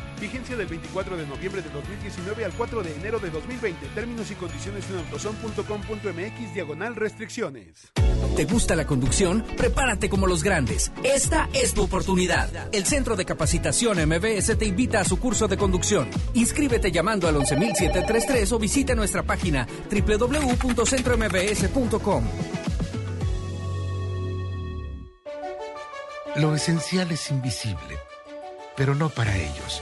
Vigencia del 24 de noviembre de 2019 al 4 de enero de 2020. Términos y condiciones en autozone.com.mx diagonal restricciones. ¿Te gusta la conducción? Prepárate como los grandes. Esta es tu oportunidad. El Centro de Capacitación MBS te invita a su curso de conducción. Inscríbete llamando al 11733 o visita nuestra página www.centrombs.com. Lo esencial es invisible, pero no para ellos.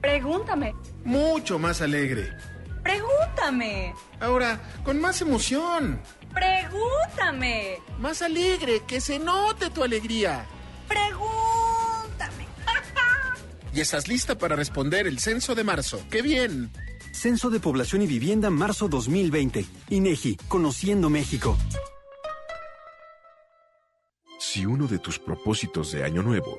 Pregúntame. Mucho más alegre. Pregúntame. Ahora, con más emoción. Pregúntame. Más alegre, que se note tu alegría. Pregúntame. Y estás lista para responder el censo de marzo. ¡Qué bien! Censo de Población y Vivienda marzo 2020. INEGI, Conociendo México. Si uno de tus propósitos de año nuevo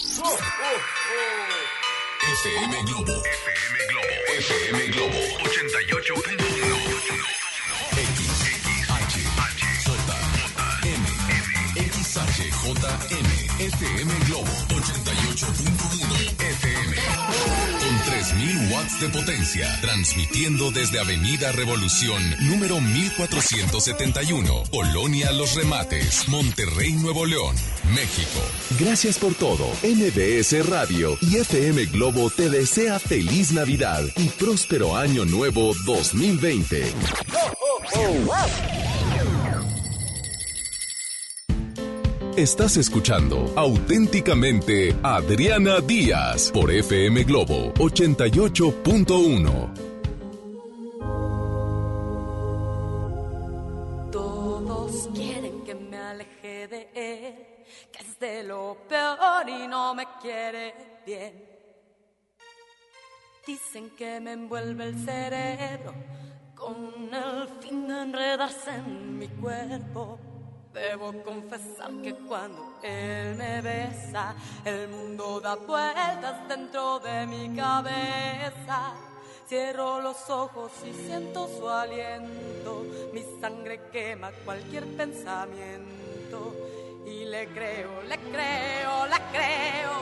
FM Globo. FM Globo. FM Globo 88.1. XHJM. FM Globo 88.1 FM. Con 3000 watts de potencia, transmitiendo desde Avenida Revolución, número 1471, Colonia Los Remates, Monterrey, Nuevo León, México. Gracias por todo. MBS Radio y FM Globo te desea feliz Navidad y próspero año nuevo 2020. Estás escuchando auténticamente Adriana Díaz por FM Globo 88.1. Todos quieren que me aleje de él, que es de lo peor y no me quiere bien. Dicen que me envuelve el cerebro con el fin de enredarse en mi cuerpo. Debo confesar que cuando él me besa, el mundo da vueltas dentro de mi cabeza. Cierro los ojos y siento su aliento, mi sangre quema cualquier pensamiento. Y le creo, le creo, le creo,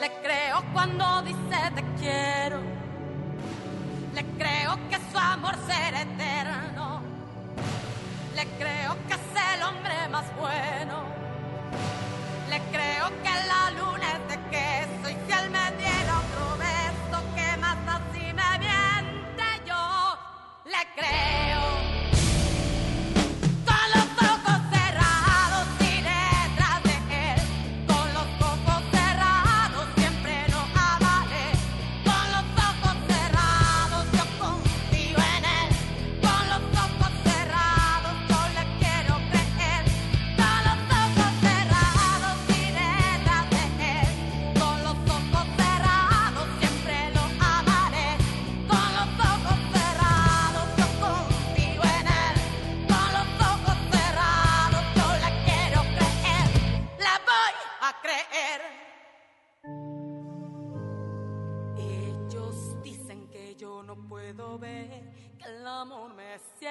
le creo cuando dice te quiero. Le creo que su amor será eterno. Le creo que es el hombre más bueno. Le creo que la luna es de queso y si él me diera otro beso, que más así me miente yo. Le creo.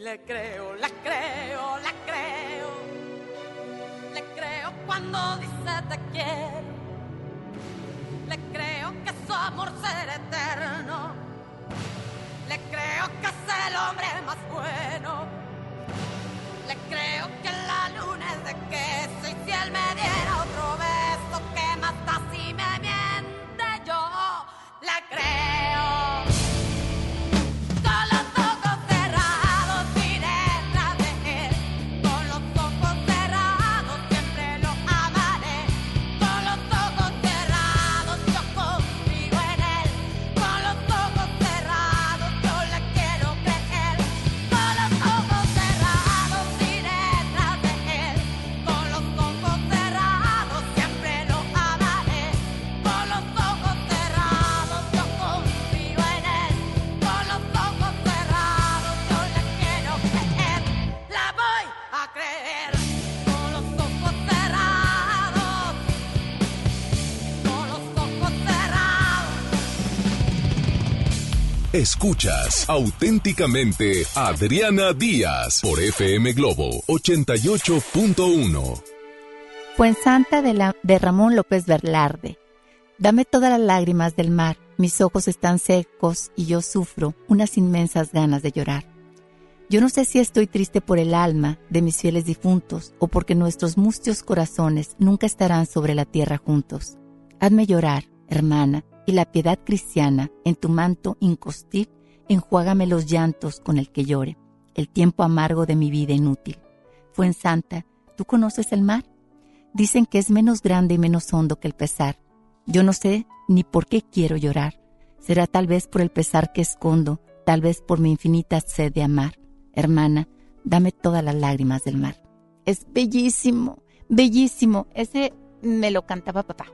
Le creo, la creo, la creo. Le creo cuando dice te quiero. Le creo que su amor será eterno. Le creo que es el hombre más bueno. Le creo que la luna es de queso y si él me diera otro beso que mata si me miente yo. Le creo. Escuchas auténticamente Adriana Díaz por FM Globo 88.1. Fuensanta de, de Ramón López Velarde. Dame todas las lágrimas del mar, mis ojos están secos y yo sufro unas inmensas ganas de llorar. Yo no sé si estoy triste por el alma de mis fieles difuntos o porque nuestros mustios corazones nunca estarán sobre la tierra juntos. Hazme llorar, hermana, y la piedad cristiana en tu manto incostil enjuágame los llantos con el que llore, el tiempo amargo de mi vida inútil. Fuensanta, ¿tú conoces el mar? Dicen que es menos grande y menos hondo que el pesar. Yo no sé ni por qué quiero llorar. Será tal vez por el pesar que escondo, tal vez por mi infinita sed de amar. Hermana, dame todas las lágrimas del mar. Es bellísimo, bellísimo. Ese me lo cantaba papá.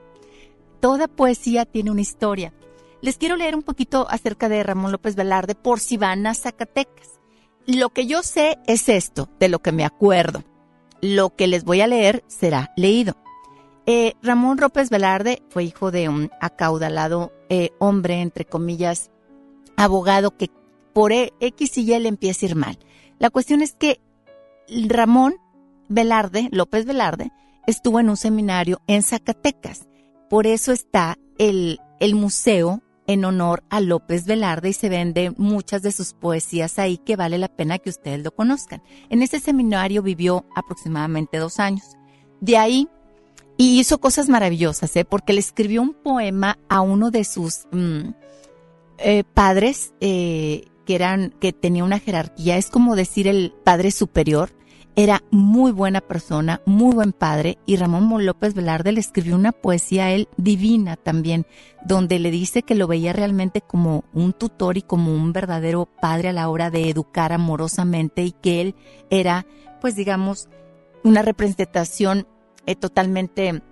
Toda poesía tiene una historia. Les quiero leer un poquito acerca de Ramón López Velarde por si van a Zacatecas. Lo que yo sé es esto, de lo que me acuerdo. Lo que les voy a leer será leído. Eh, Ramón López Velarde fue hijo de un acaudalado eh, hombre, entre comillas, abogado que por E- X y Y le empieza a ir mal. La cuestión es que Ramón Velarde, López Velarde, estuvo en un seminario en Zacatecas. Por eso está el, el museo en honor a López Velarde y se venden muchas de sus poesías ahí que vale la pena que ustedes lo conozcan. En ese seminario vivió aproximadamente dos años. De ahí, y hizo cosas maravillosas, ¿eh? porque le escribió un poema a uno de sus mm, eh, padres eh, que eran que tenía una jerarquía, es como decir el padre superior. Era muy buena persona, muy buen padre, y Ramón López Velarde le escribió una poesía a él divina también, donde le dice que lo veía realmente como un tutor y como un verdadero padre a la hora de educar amorosamente y que él era, pues digamos, una representación eh, totalmente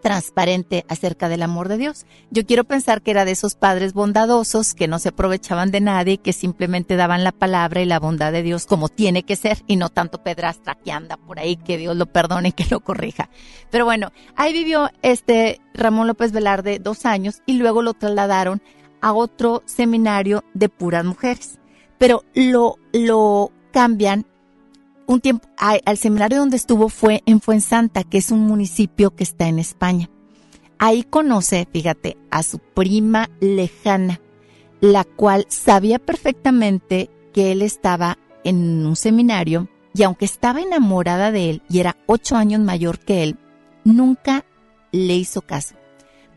transparente acerca del amor de Dios. Yo quiero pensar que era de esos padres bondadosos que no se aprovechaban de nadie, que simplemente daban la palabra y la bondad de Dios como tiene que ser y no tanto pedrastra que anda por ahí, que Dios lo perdone y que lo corrija. Pero bueno, ahí vivió este Ramón López Velarde dos años y luego lo trasladaron a otro seminario de puras mujeres. Pero lo, lo cambian un tiempo al seminario donde estuvo fue en Fuensanta, que es un municipio que está en España. Ahí conoce, fíjate, a su prima lejana, la cual sabía perfectamente que él estaba en un seminario y aunque estaba enamorada de él y era ocho años mayor que él, nunca le hizo caso,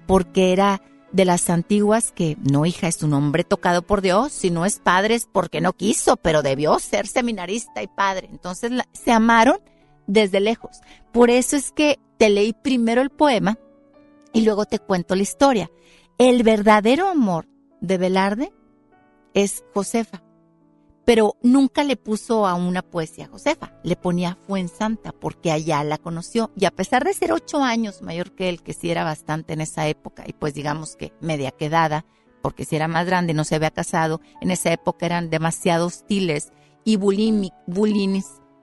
porque era de las antiguas que no hija es un hombre tocado por Dios, si no es padre es porque no quiso, pero debió ser seminarista y padre. Entonces se amaron desde lejos. Por eso es que te leí primero el poema y luego te cuento la historia. El verdadero amor de Velarde es Josefa, pero nunca le puso a una poesía Josefa, le ponía Fuensanta porque allá la conoció. Y a pesar de ser ocho años mayor que él, que sí era bastante en esa época y pues digamos que media quedada, porque si era más grande no se había casado, en esa época eran demasiado hostiles y bullying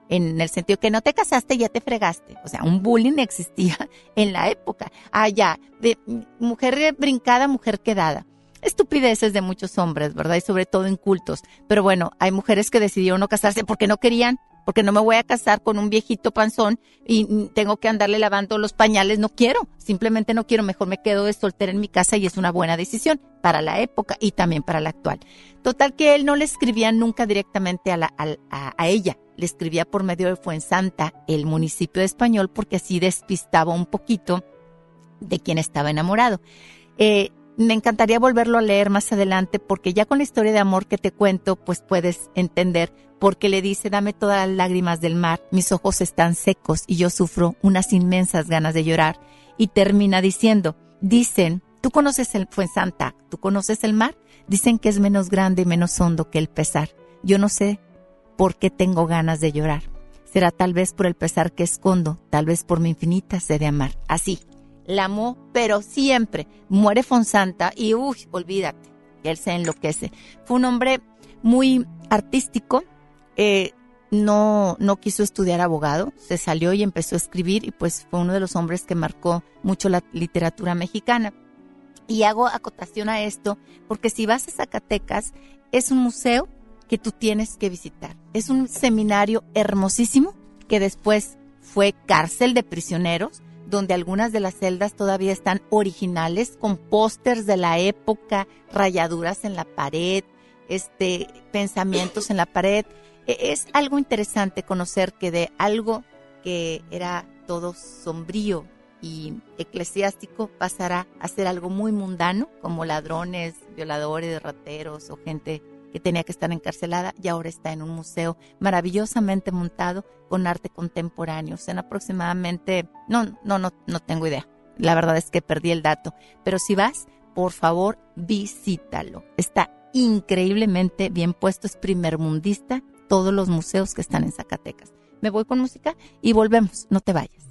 en el sentido que no te casaste ya te fregaste, o sea, un bullying existía en la época, allá, de mujer brincada, mujer quedada estupideces de muchos hombres, ¿verdad? Y sobre todo en cultos. Pero bueno, hay mujeres que decidieron no casarse porque no querían, porque no me voy a casar con un viejito panzón y tengo que andarle lavando los pañales. No quiero, simplemente no quiero. Mejor me quedo de soltera en mi casa y es una buena decisión para la época y también para la actual. Total que él no le escribía nunca directamente a, a ella, le escribía por medio de Fuensanta, el municipio de español, porque así despistaba un poquito de quien estaba enamorado. Eh, me encantaría volverlo a leer más adelante porque ya con la historia de amor que te cuento, pues puedes entender porque le dice, dame todas las lágrimas del mar, mis ojos están secos y yo sufro unas inmensas ganas de llorar. Y termina diciendo, dicen, tú conoces el Fuensanta, tú conoces el mar, dicen que es menos grande y menos hondo que el pesar. Yo no sé por qué tengo ganas de llorar. Será tal vez por el pesar que escondo, tal vez por mi infinita sed de amar. Así, la amó, pero siempre. Muere Fonsanta y, uy, olvídate, él se enloquece. Fue un hombre muy artístico, eh, no, no quiso estudiar abogado, se salió y empezó a escribir y pues fue uno de los hombres que marcó mucho la literatura mexicana. Y hago acotación a esto porque si vas a Zacatecas es un museo que tú tienes que visitar. Es un seminario hermosísimo que después fue cárcel de prisioneros donde algunas de las celdas todavía están originales, con pósters de la época, rayaduras en la pared, este, pensamientos en la pared. E, es algo interesante conocer que de algo que era todo sombrío y eclesiástico pasará a ser algo muy mundano, como ladrones, violadores, rateros o gente que tenía que estar encarcelada y ahora está en un museo maravillosamente montado con arte contemporáneo. En aproximadamente, no, no, no, no tengo idea. La verdad es que perdí el dato. Pero si vas, por favor, visítalo. Está increíblemente bien puesto, es primer mundista, todos los museos que están en Zacatecas. Me voy con música y volvemos, no te vayas.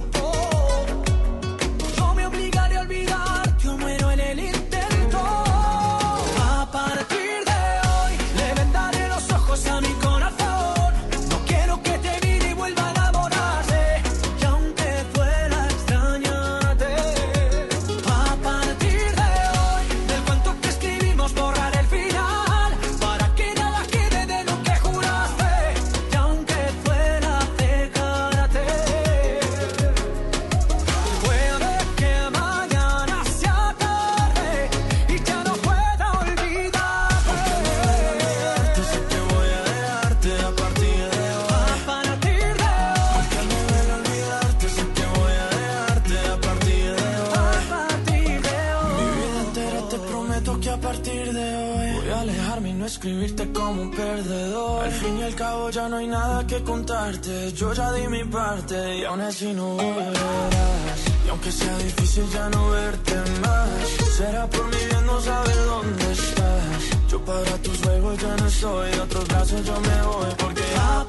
Aún no volverás. Y aunque sea difícil ya no verte más, será por mi bien no saber dónde estás. Yo para tus juegos ya no soy, de otros brazos yo me voy porque a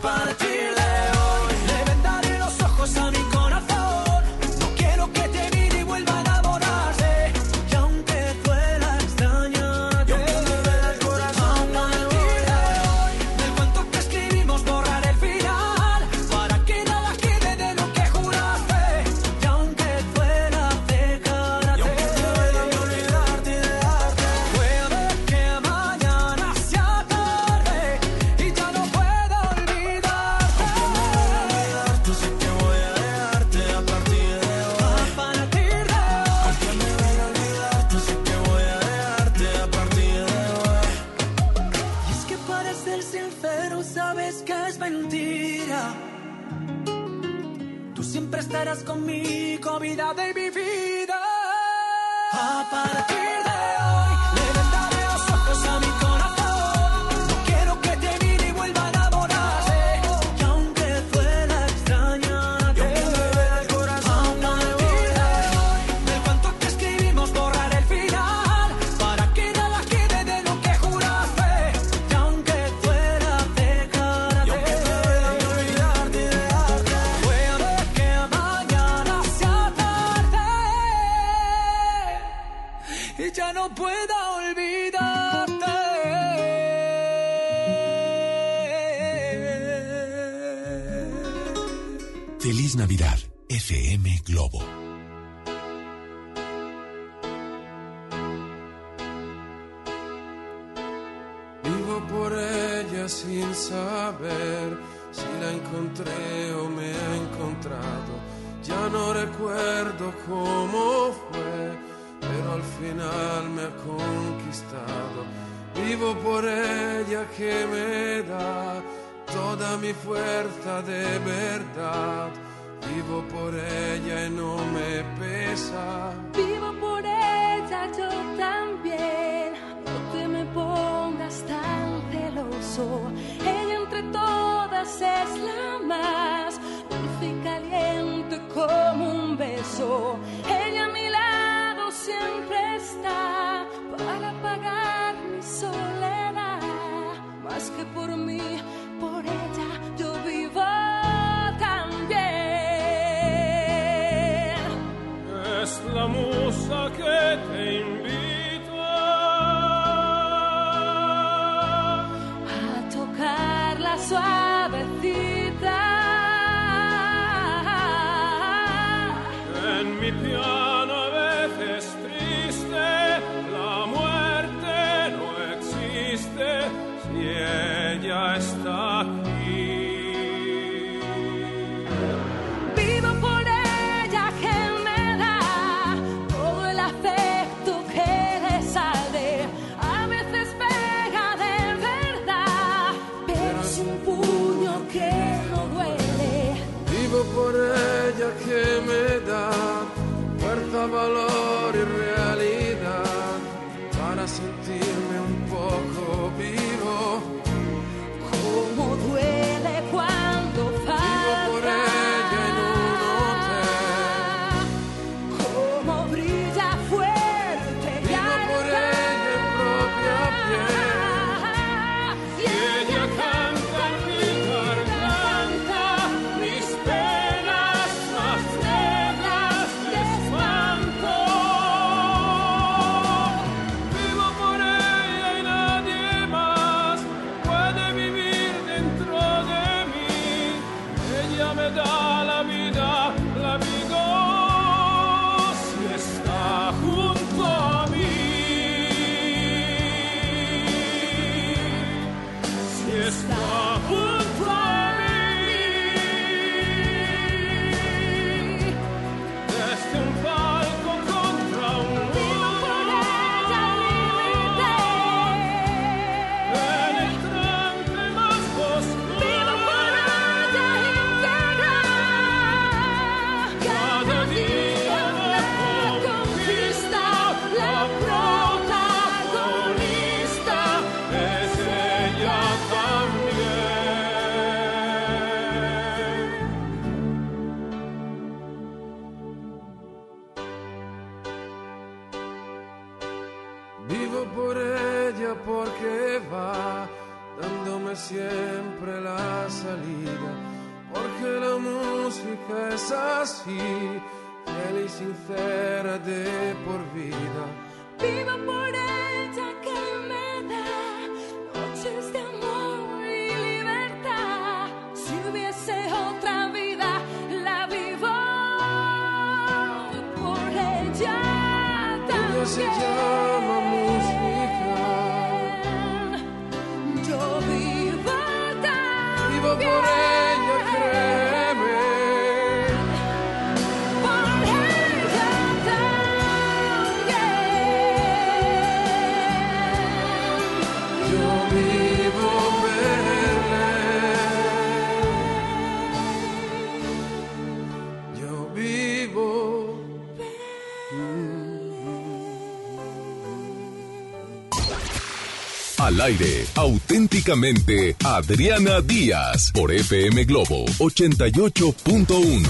aire, auténticamente Adriana Díaz por FM Globo 88.1.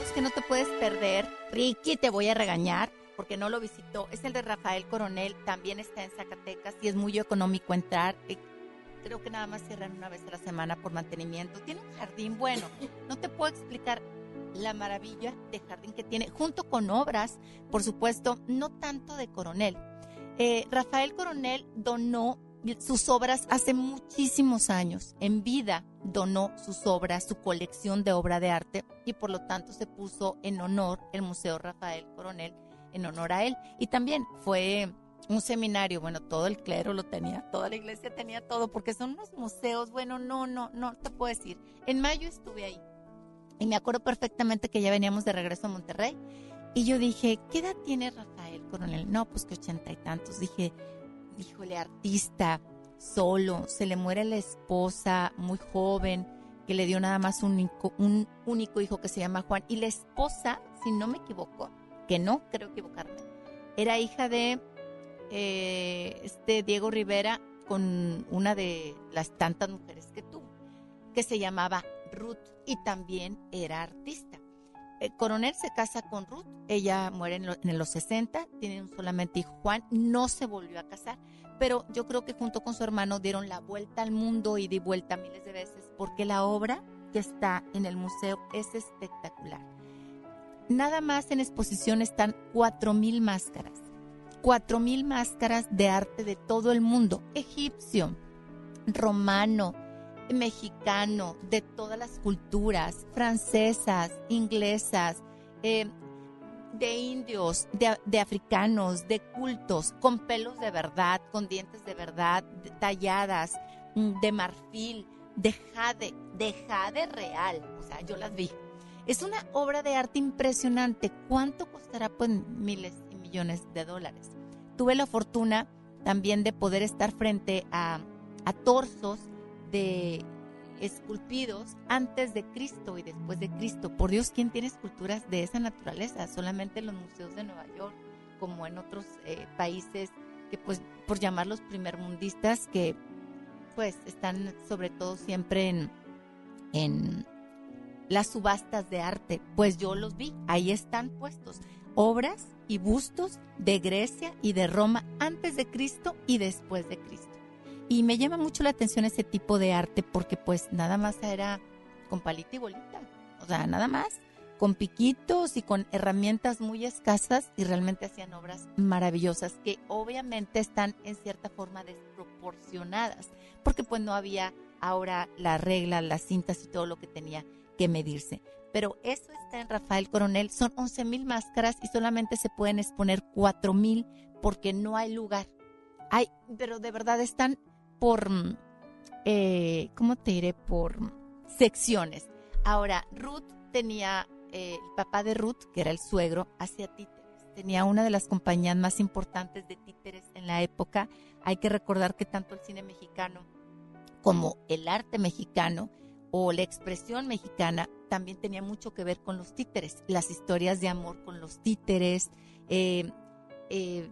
Los que no te puedes perder, Ricky, te voy a regañar porque no lo visitó. Es el de Rafael Coronel, también está en Zacatecas y es muy económico entrar. Eh, Creo que nada más cierran una vez a la semana por mantenimiento. Tiene un jardín bueno. No te puedo explicar la maravilla de jardín que tiene, junto con obras, por supuesto, no tanto de Coronel. Eh, Rafael Coronel donó sus obras hace muchísimos años. En vida donó sus obras, su colección de obra de arte y por lo tanto se puso en honor el Museo Rafael Coronel en honor a él. Y también fue un seminario, bueno, todo el clero lo tenía, toda la iglesia tenía todo, porque son unos museos, bueno, no, no, no te puedo decir. En mayo estuve ahí y me acuerdo perfectamente que ya veníamos de regreso a Monterrey y yo dije, ¿qué edad tiene Rafael Coronel? No, pues que ochenta y tantos. Dije, híjole, artista, solo, se le muere la esposa, muy joven, que le dio nada más un único, hijo que se llama Juan. Y la esposa, si no me equivoco, que no creo equivocarme, era hija de eh, este Diego Rivera con una de las tantas mujeres que tuvo, que se llamaba Ruth y también era artista. El coronel se casa con Ruth, ella muere en, lo- en los 60, tienen solamente hijo Juan, no se volvió a casar, pero yo creo que junto con su hermano dieron la vuelta al mundo y de vuelta miles de veces, porque la obra que está en el museo es espectacular. Nada más en exposición están 4.000 máscaras, 4.000 máscaras de arte de todo el mundo, egipcio, romano, mexicano, de todas las culturas, francesas, inglesas, eh, de indios, de, africanos, de cultos, con pelos de verdad, con dientes de verdad, talladas, mm, de marfil, de jade, de jade real. O sea, yo las vi. Es una obra de arte impresionante. ¿Cuánto costará? Pues miles y millones de dólares. Tuve la fortuna también de poder estar frente a, a torsos de esculpidos antes de Cristo y después de Cristo. Por Dios, ¿quién tiene esculturas de esa naturaleza? Solamente en los museos de Nueva York, como en otros eh, países que, pues, por llamarlos primermundistas, que pues están sobre todo siempre en, en las subastas de arte. Pues yo los vi, ahí están puestos. Obras y bustos de Grecia y de Roma antes de Cristo y después de Cristo. Y me llama mucho la atención ese tipo de arte porque pues nada más era con palito y bolita. O sea, nada más. Con piquitos y con herramientas muy escasas y realmente hacían obras maravillosas que obviamente están en cierta forma desproporcionadas porque pues no había ahora la regla, las cintas y todo lo que tenía que medirse. Pero eso está en Rafael Coronel, son 11 mil máscaras y solamente se pueden exponer 4 mil porque no hay lugar. Hay, pero de verdad están por, mm, eh, ¿cómo te diré? Por mm, secciones. Ahora, Ruth tenía, eh, el papá de Ruth, que era el suegro, hacía títeres. Tenía una de las compañías más importantes de títeres en la época. Hay que recordar que tanto el cine mexicano como el arte mexicano o la expresión mexicana también tenía mucho que ver con los títeres, las historias de amor con los títeres, eh, eh,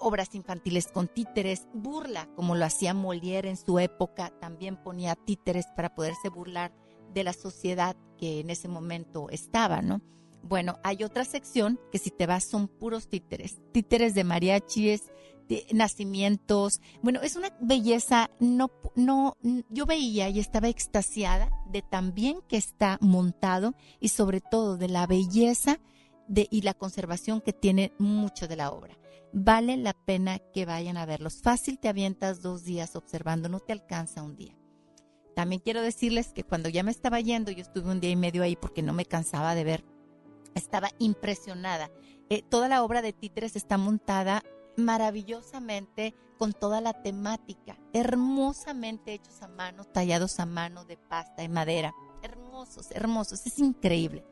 obras infantiles con títeres, burla, como lo hacía Molière en su época, también ponía títeres para poderse burlar de la sociedad que en ese momento estaba, ¿no? Bueno, hay otra sección que si te vas son puros títeres, títeres de mariachis, nacimientos. Bueno, es una belleza, no, no, yo veía y estaba extasiada de tan bien que está montado y sobre todo de la belleza y la conservación que tiene mucho de la obra. Vale la pena que vayan a verlos. Fácil te avientas dos días observando, no te alcanza un día. También quiero decirles que cuando ya me estaba yendo, yo estuve un día y medio ahí porque no me cansaba de ver, estaba impresionada. Eh, toda la obra de títeres está montada maravillosamente con toda la temática, hermosamente hechos a mano, tallados a mano de pasta y madera, hermosos, hermosos, es increíble.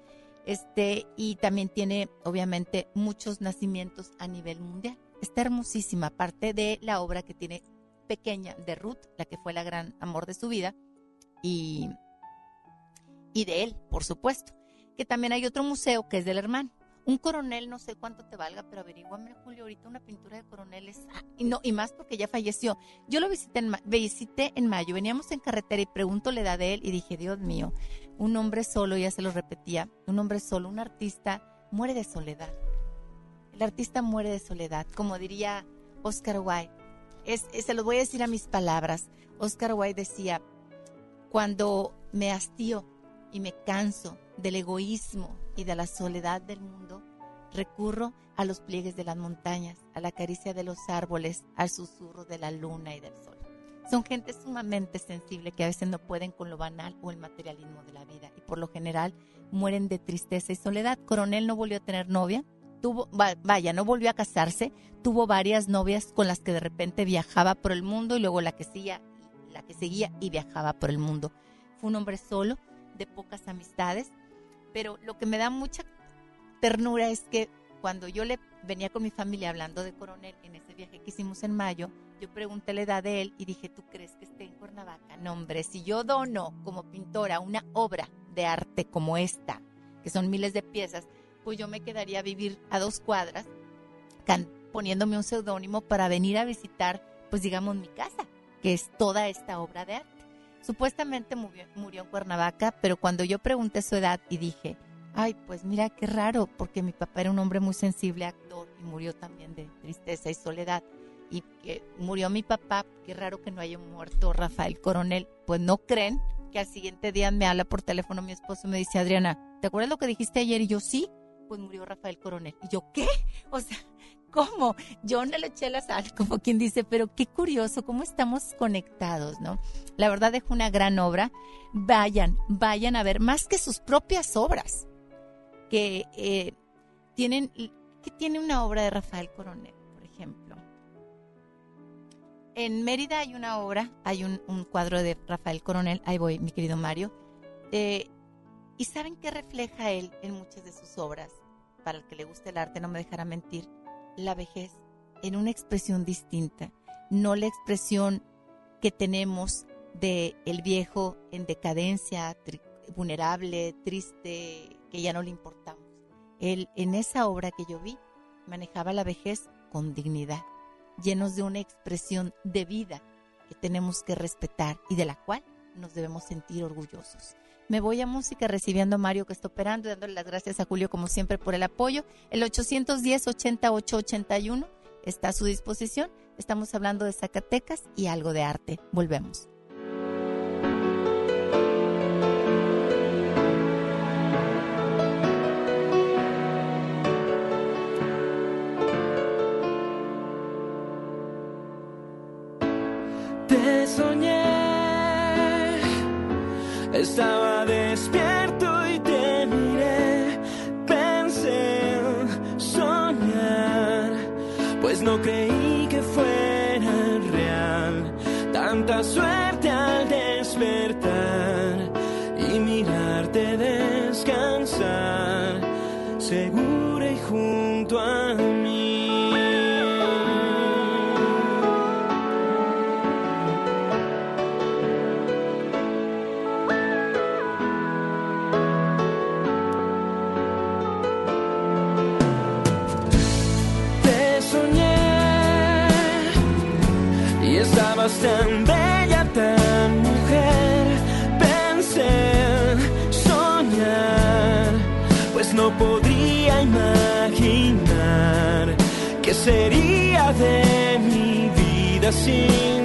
Este, y también tiene obviamente muchos nacimientos a nivel mundial. Está hermosísima, aparte de la obra que tiene pequeña de Ruth, la que fue la gran amor de su vida, y, y de él, por supuesto. Que también hay otro museo que es del hermano. Un coronel no sé cuánto te valga, pero averíguame, Julio, ahorita una pintura de coronel es... ah, y, no, y más porque ya falleció. Yo lo visité en, visité en mayo, veníamos en carretera y pregunto la edad de él y dije, Dios mío, un hombre solo, ya se lo repetía, un hombre solo, un artista muere de soledad. El artista muere de soledad, como diría Oscar Wilde. Es, es- se lo voy a decir a mis palabras. Oscar Wilde decía, cuando me hastío y me canso del egoísmo y de la soledad del mundo, recurro a los pliegues de las montañas, a la caricia de los árboles, al susurro de la luna y del sol. Son gente sumamente sensible que a veces no pueden con lo banal o el materialismo de la vida y por lo general mueren de tristeza y soledad. Coronel no volvió a tener novia, tuvo, va- vaya, no volvió a casarse, tuvo varias novias con las que de repente viajaba por el mundo y luego la que seguía, la que seguía y viajaba por el mundo. Fue un hombre solo, de pocas amistades, pero lo que me da mucha ternura es que cuando yo le venía con mi familia hablando de Coronel en ese viaje que hicimos en mayo, yo pregunté la edad de él y dije, ¿tú crees que esté en Cuernavaca? No, hombre, si yo dono como pintora una obra de arte como esta, que son miles de piezas, pues yo me quedaría a vivir a dos cuadras poniéndome un seudónimo para venir a visitar, pues digamos, mi casa, que es toda esta obra de arte. Supuestamente murió, murió en Cuernavaca, pero cuando yo pregunté su edad y dije, ay, pues mira qué raro, porque mi papá era un hombre muy sensible, actor, y murió también de tristeza y soledad. Y que murió mi papá, qué raro que no haya muerto Rafael Coronel. Pues no creen que al siguiente día me habla por teléfono mi esposo y me dice, Adriana, ¿te acuerdas lo que dijiste ayer? Y yo, sí, pues murió Rafael Coronel. Y yo, ¿qué? O sea, ¿cómo? Yo no le eché la sal, como quien dice, pero qué curioso, cómo estamos conectados, ¿no? La verdad dejó una gran obra. Vayan, vayan a ver, más que sus propias obras, que eh, tienen, que tiene una obra de Rafael Coronel, por ejemplo. En Mérida hay una obra, hay un, cuadro de Rafael Coronel, ahí voy, mi querido Mario. eh, ¿Y saben qué refleja él en muchas de sus obras? Para el que le guste el arte, no me dejará mentir, la vejez en una expresión distinta, no la expresión que tenemos de el viejo en decadencia, vulnerable, triste, que ya no le importamos. Él en esa obra que yo vi manejaba la vejez con dignidad, llenos de una expresión de vida que tenemos que respetar y de la cual nos debemos sentir orgullosos. Me voy a música recibiendo a Mario que está operando y dándole las gracias a Julio como siempre por el apoyo. El 810-8881 está a su disposición. Estamos hablando de Zacatecas y algo de arte. Volvemos. Estaba despierto y te miré. Pensé en soñar, pues no creí que fuera real. Tanta suerte imaginar qué sería de mi vida sin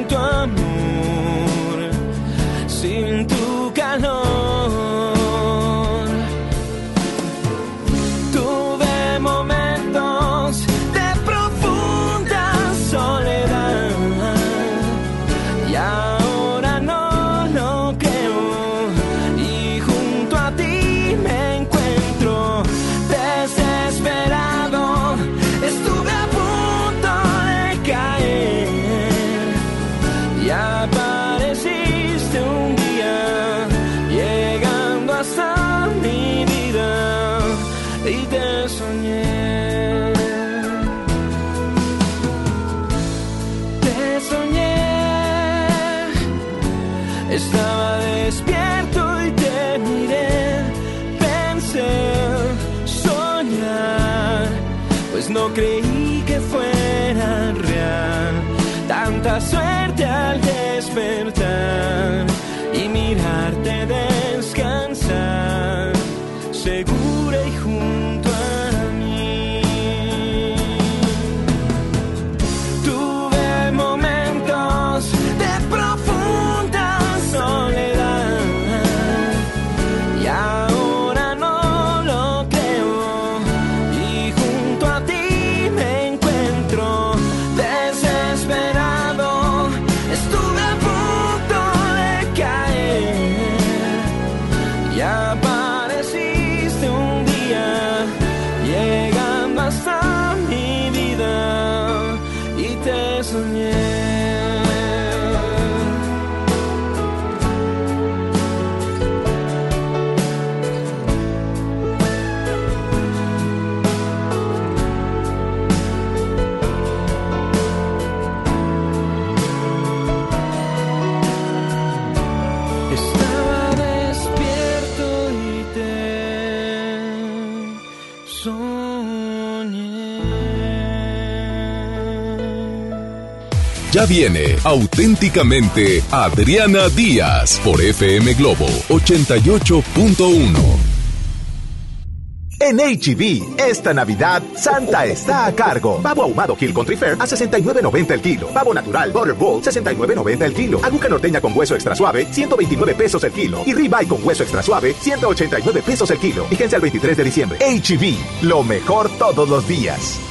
al Ya viene auténticamente Adriana Díaz por FM Globo 88.1. En HB, esta Navidad, Santa está a cargo. Pavo ahumado Hill Country Fair a 69.90 el kilo. Pavo natural Butterball, 69.90 el kilo. Aguja norteña con hueso extra suave, 129 pesos el kilo. Y ribeye con hueso extra suave, 189 pesos el kilo. Fíjense al 23 de diciembre. HB, lo mejor todos los días.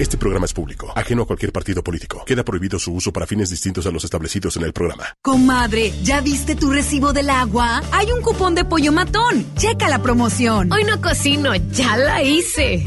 Este programa es público, ajeno a cualquier partido político. Queda prohibido su uso para fines distintos a los establecidos en el programa. Comadre, ¿ya viste tu recibo del agua? Hay un cupón de pollo matón. Checa la promoción. Hoy no cocino, ya la hice.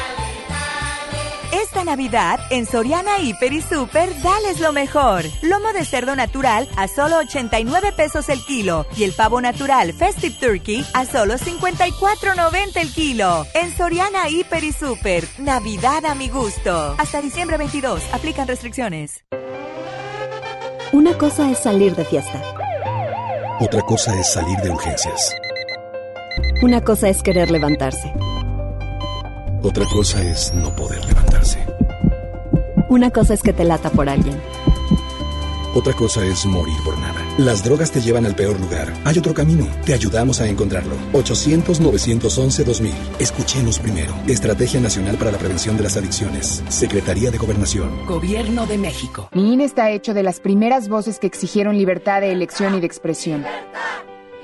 Esta Navidad, en Soriana Hiper y Super, dales lo mejor. Lomo de cerdo natural a solo 89 pesos el kilo y el pavo natural Festive Turkey a solo 54.90 el kilo. En Soriana Hiper y Super, Navidad a mi gusto. Hasta diciembre 22, aplican restricciones. Una cosa es salir de fiesta. Otra cosa es salir de urgencias. Una cosa es querer levantarse. Otra cosa es no poder levantarse. Una cosa es que te lata por alguien. Otra cosa es morir por nada. Las drogas te llevan al peor lugar. Hay otro camino. Te ayudamos a encontrarlo. 800-911-2000. Escuchemos primero. Estrategia Nacional para la Prevención de las Adicciones. Secretaría de Gobernación. Gobierno de México. Mi INE está hecho de las primeras voces que exigieron libertad de elección y de expresión.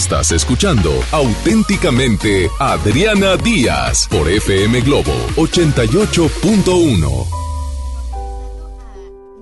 Estás escuchando auténticamente Adriana Díaz por FM Globo 88.1.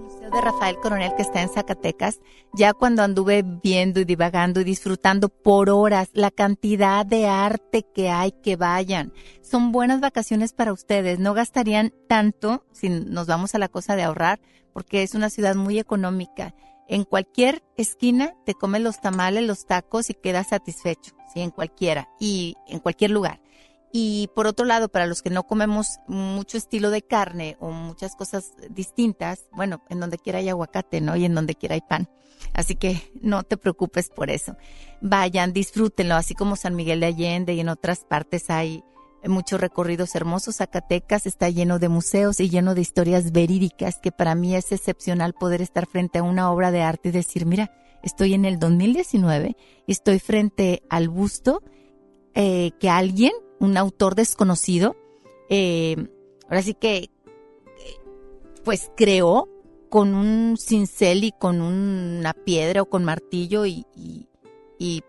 Museo de Rafael Coronel que está en Zacatecas, ya cuando anduve viendo y divagando y disfrutando por horas la cantidad de arte que hay que vayan. Son buenas vacaciones para ustedes, no gastarían tanto si nos vamos a la cosa de ahorrar, porque es una ciudad muy económica. En cualquier esquina te comes los tamales, los tacos y quedas satisfecho, sí, en cualquiera y en cualquier lugar. Y por otro lado, para los que no comemos mucho estilo de carne o muchas cosas distintas, bueno, en donde quiera hay aguacate, ¿no? Y en donde quiera hay pan. Así que no te preocupes por eso. Vayan, disfrútenlo, así como San Miguel de Allende y en otras partes hay muchos recorridos hermosos. Zacatecas está lleno de museos y lleno de historias verídicas que para mí es excepcional poder estar frente a una obra de arte y decir, mira, estoy en el 2019 y estoy frente al busto eh, que alguien, un autor desconocido, eh, ahora sí que, pues creó con un cincel y con una piedra o con martillo y- y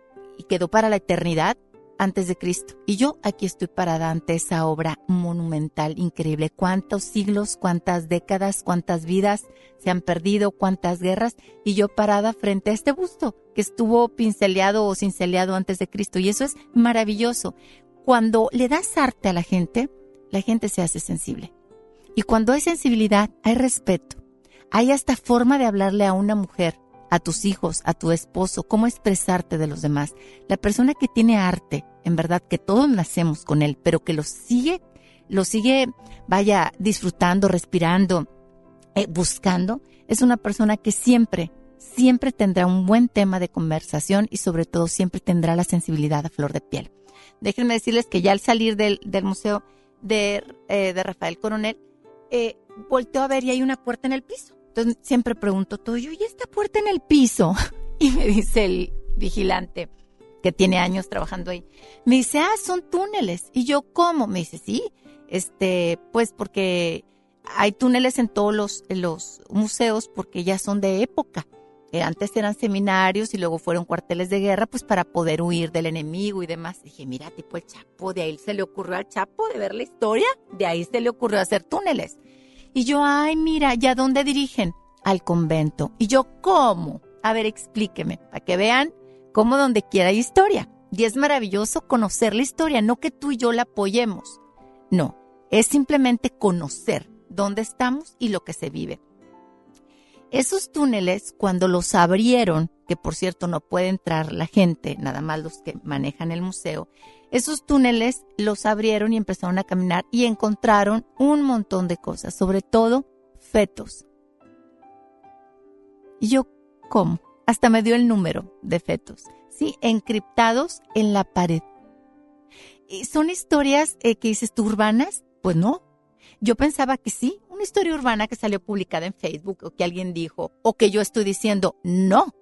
quedó para la eternidad antes de Cristo. Y yo aquí estoy parada ante esa obra monumental, increíble. Cuántos siglos, cuántas décadas, cuántas vidas se han perdido, cuántas guerras, y yo parada frente a este busto que estuvo pinceleado o cinceleado antes de Cristo. Y eso es maravilloso. Cuando le das arte a la gente, la gente se hace sensible. Y cuando hay sensibilidad, hay respeto. Hay hasta forma de hablarle a una mujer, a tus hijos, a tu esposo, cómo expresarte de los demás. La persona que tiene arte, en verdad que todos nacemos con él, pero que lo sigue lo sigue, vaya, disfrutando, respirando, eh, buscando, es una persona que siempre, siempre tendrá un buen tema de conversación y sobre todo siempre tendrá la sensibilidad a flor de piel. Déjenme decirles que ya al salir del, del museo de, eh, de Rafael Coronel, eh, volteo a ver y hay una puerta en el piso. Entonces siempre pregunto todo, yo, ¿y esta puerta en el piso? Y me dice el vigilante, que tiene años trabajando ahí, me dice, ah, son túneles. Y yo, ¿cómo? Me dice, sí, este, pues porque hay túneles en todos los, museos porque ya son de época. Eh, antes eran seminarios y luego fueron cuarteles de guerra, pues para poder huir del enemigo y demás. Dije, mira, tipo el Chapo, de ahí se le ocurrió al Chapo de ver la historia, de ahí se le ocurrió hacer túneles. Y yo, ay, mira, ¿ya dónde dirigen? Al convento. Y yo, ¿cómo? A ver, explíqueme, para que vean cómo donde quiera hay historia. Y es maravilloso conocer la historia, no que tú y yo la apoyemos. No, es simplemente conocer dónde estamos y lo que se vive. Esos túneles, cuando los abrieron, que por cierto no puede entrar la gente, nada más los que manejan el museo, esos túneles los abrieron y empezaron a caminar y encontraron un montón de cosas, sobre todo fetos. Y yo, ¿cómo? Hasta me dio el número de fetos, ¿sí? Encriptados en la pared. ¿Y ¿Son historias eh, que dices tú urbanas? Pues no. Yo pensaba que sí, una historia urbana que salió publicada en Facebook o que alguien dijo, o que yo estoy diciendo, no,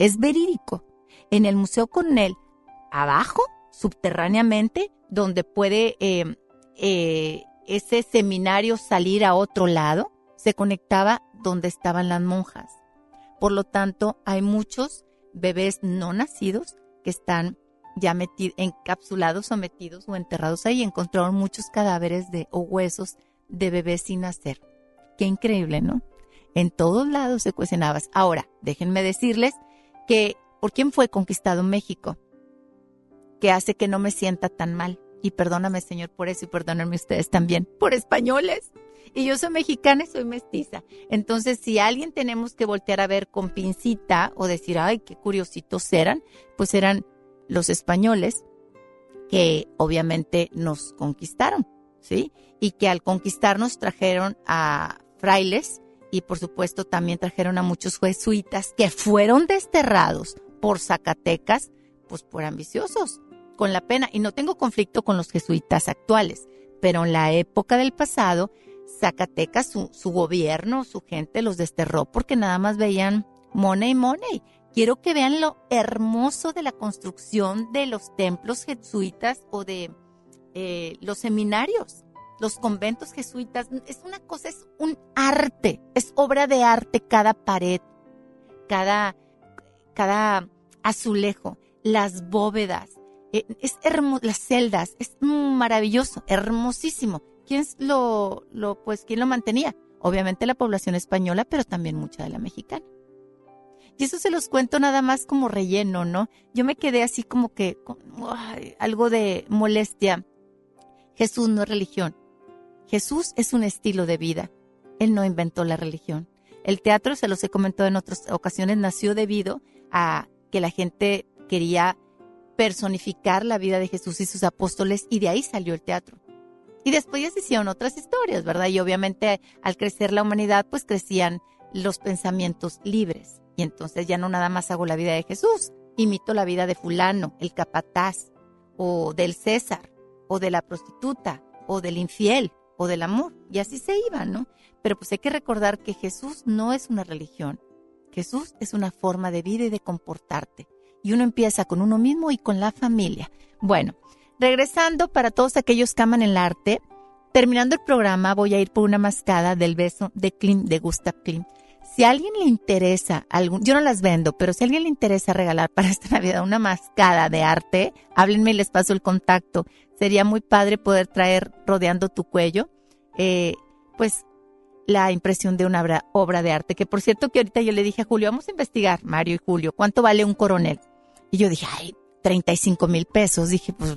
es verídico. En el Museo Cornell, abajo, subterráneamente, donde puede eh, eh, ese seminario salir a otro lado, se conectaba donde estaban las monjas. Por lo tanto, hay muchos bebés no nacidos que están ya metidos, encapsulados o metidos o enterrados ahí. Encontraron muchos cadáveres de, o huesos de bebés sin nacer. Qué increíble, ¿no? En todos lados se cuecen. Ahora, déjenme decirles que por quién fue conquistado México, que hace que no me sienta tan mal. Y perdóname, Señor, por eso y perdónenme ustedes también, por españoles. Y yo soy mexicana y soy mestiza. Entonces, si alguien tenemos que voltear a ver con pincita o decir, ay, qué curiositos eran, pues eran los españoles que obviamente nos conquistaron, ¿sí? Y que al conquistarnos trajeron a frailes y por supuesto también trajeron a muchos jesuitas que fueron desterrados por Zacatecas, pues por ambiciosos, con la pena. Y no tengo conflicto con los jesuitas actuales, pero en la época del pasado, Zacatecas, su, su gobierno, su gente los desterró porque nada más veían money, money. Quiero que vean lo hermoso de la construcción de los templos jesuitas o de eh, los seminarios, los conventos jesuitas. Es una cosa, es un arte, es obra de arte cada pared, cada, cada azulejo, las bóvedas. Eh, es hermoso, las celdas, es maravilloso, hermosísimo. ¿Quién lo, lo, pues, quién lo mantenía? Obviamente la población española, pero también mucha de la mexicana. Y eso se los cuento nada más como relleno, ¿no? Yo me quedé así como que algo de molestia. Jesús no es religión. Jesús es un estilo de vida. Él no inventó la religión. El teatro, se los he comentado en otras ocasiones, nació debido a que la gente quería personificar la vida de Jesús y sus apóstoles y de ahí salió el teatro. Y después ya se hicieron otras historias, ¿verdad? Y obviamente al crecer la humanidad, pues crecían los pensamientos libres. Y entonces ya no nada más hago la vida de Jesús, imito la vida de fulano, el capataz, o del César, o de la prostituta, o del infiel, o del amor. Y así se iba, ¿no? Pero pues hay que recordar que Jesús no es una religión. Jesús es una forma de vida y de comportarte. Y uno empieza con uno mismo y con la familia. Bueno, regresando para todos aquellos que aman el arte, terminando el programa voy a ir por una mascada del beso de Klimt, de Gustav Klimt. Si a alguien le interesa, algún, yo no las vendo, pero si a alguien le interesa regalar para esta Navidad una mascada de arte, háblenme y les paso el contacto. Sería muy padre poder traer rodeando tu cuello, eh, pues la impresión de una obra, obra de arte. Que por cierto que ahorita yo le dije a Julio, vamos a investigar, Mario y Julio, ¿cuánto vale un coronel? Y yo dije, ay, 35 mil pesos. Dije, pues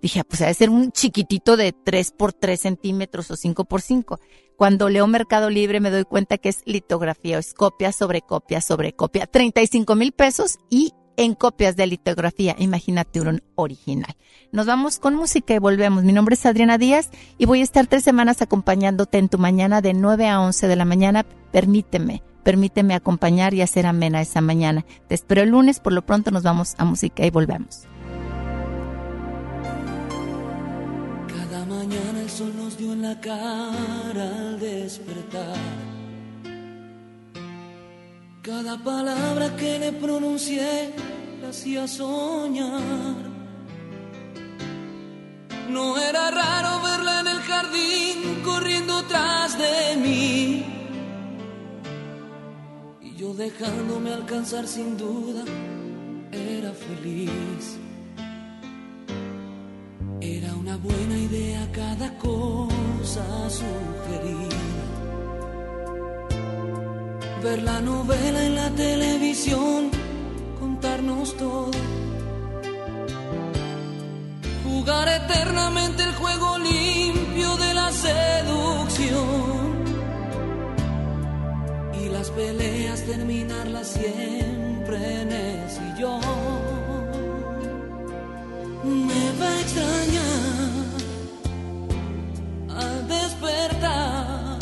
Dije, pues debe ser un chiquitito de 3 por 3 centímetros o 5 por 5. Cuando leo Mercado Libre me doy cuenta que es litografía, es copia sobre copia sobre copia. 35 mil pesos y en copias de litografía. Imagínate un original. Nos vamos con música y volvemos. Mi nombre es Adriana Díaz y voy a estar tres semanas acompañándote en tu mañana de 9 a 11 de la mañana. Permíteme, permíteme acompañar y hacer amena esa mañana. Te espero el lunes. Por lo pronto nos vamos a música y volvemos. La cara al despertar. Cada palabra que le pronuncié la hacía soñar. No era raro verla en el jardín corriendo tras de mí. Y yo dejándome alcanzar sin duda, era feliz. Era una buena idea cada cosa sugerida. Ver la novela en la televisión, contarnos todo. Jugar eternamente el juego limpio de la seducción. Y las peleas terminarlas siempre en el sillón. Me va a extrañar al despertar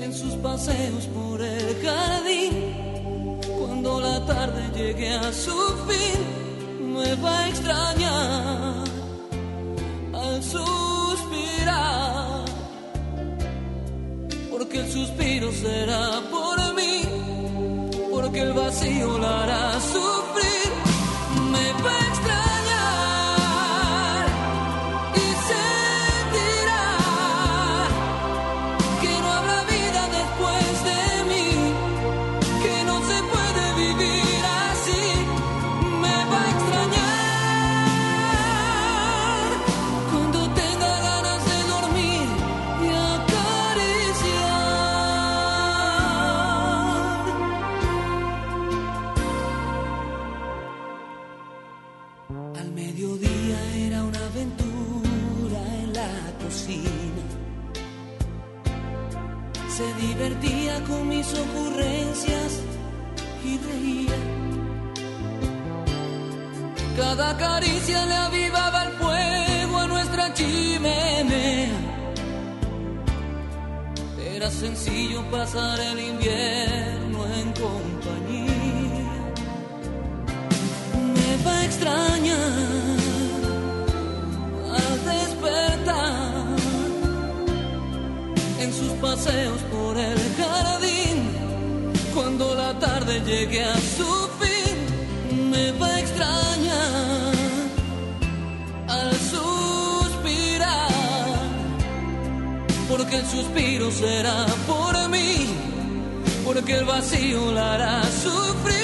en sus paseos por el jardín. Cuando la tarde llegue a su fin, me va a extrañar al suspirar. Porque el suspiro será por mí, porque el vacío la hará sufrir. Cada caricia le avivaba el fuego a nuestra chimenea. Era sencillo pasar el invierno en compañía. Me va a extrañar al despertar en sus paseos por el jardín. Cuando la tarde llegue a su fin, me va a El suspiro será por mí, porque el vacío la hará sufrir.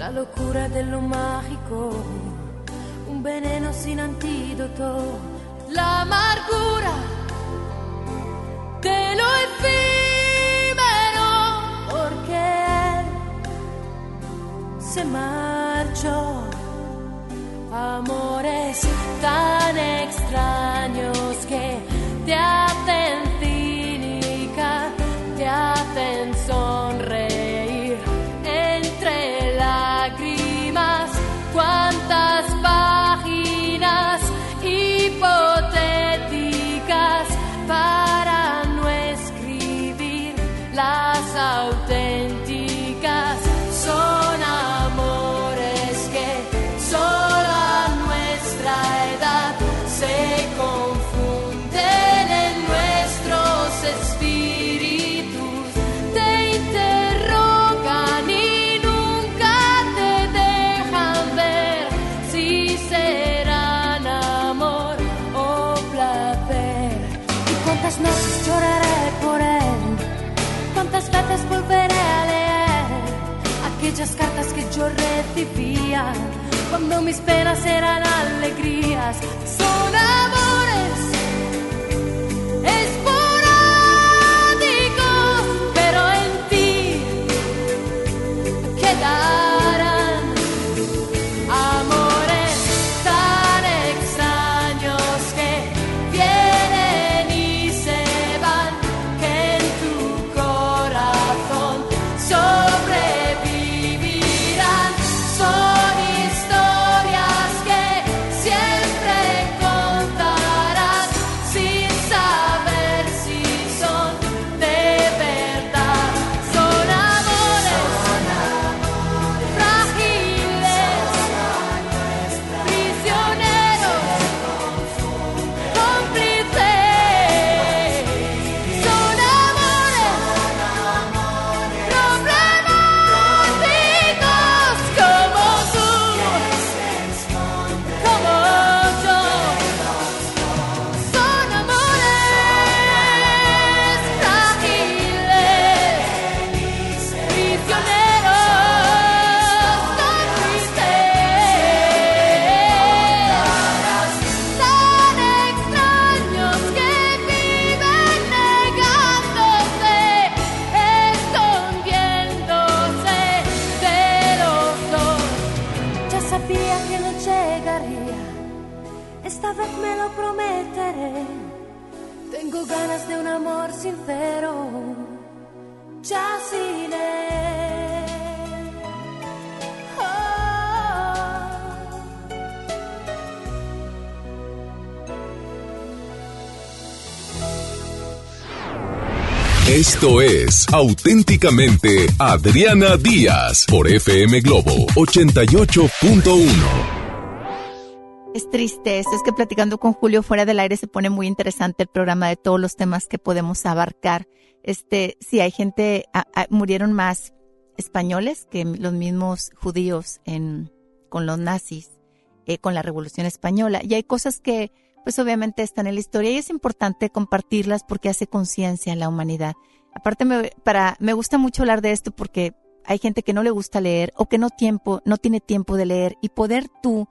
la locura de lo mágico, un veneno sin antídoto, la amargura de lo efímero, porque él se marchó. Amores tan extraños que te hacen cínica, te hacen aquellas cartas que yo recibía cuando mis penas eran alegrías? Son amores Esto es auténticamente Adriana Díaz por FM Globo 88.1. Es triste es que platicando con Julio fuera del aire se pone muy interesante el programa de todos los temas que podemos abarcar. Este, sí, hay gente, a- a- murieron más españoles que los mismos judíos en, con los nazis, eh, con la Revolución Española. Y hay cosas que, pues obviamente están en la historia y es importante compartirlas porque hace conciencia en la humanidad. Aparte, me, para, me gusta mucho hablar de esto porque hay gente que no le gusta leer o que no tiempo, no tiene tiempo de leer y poder tú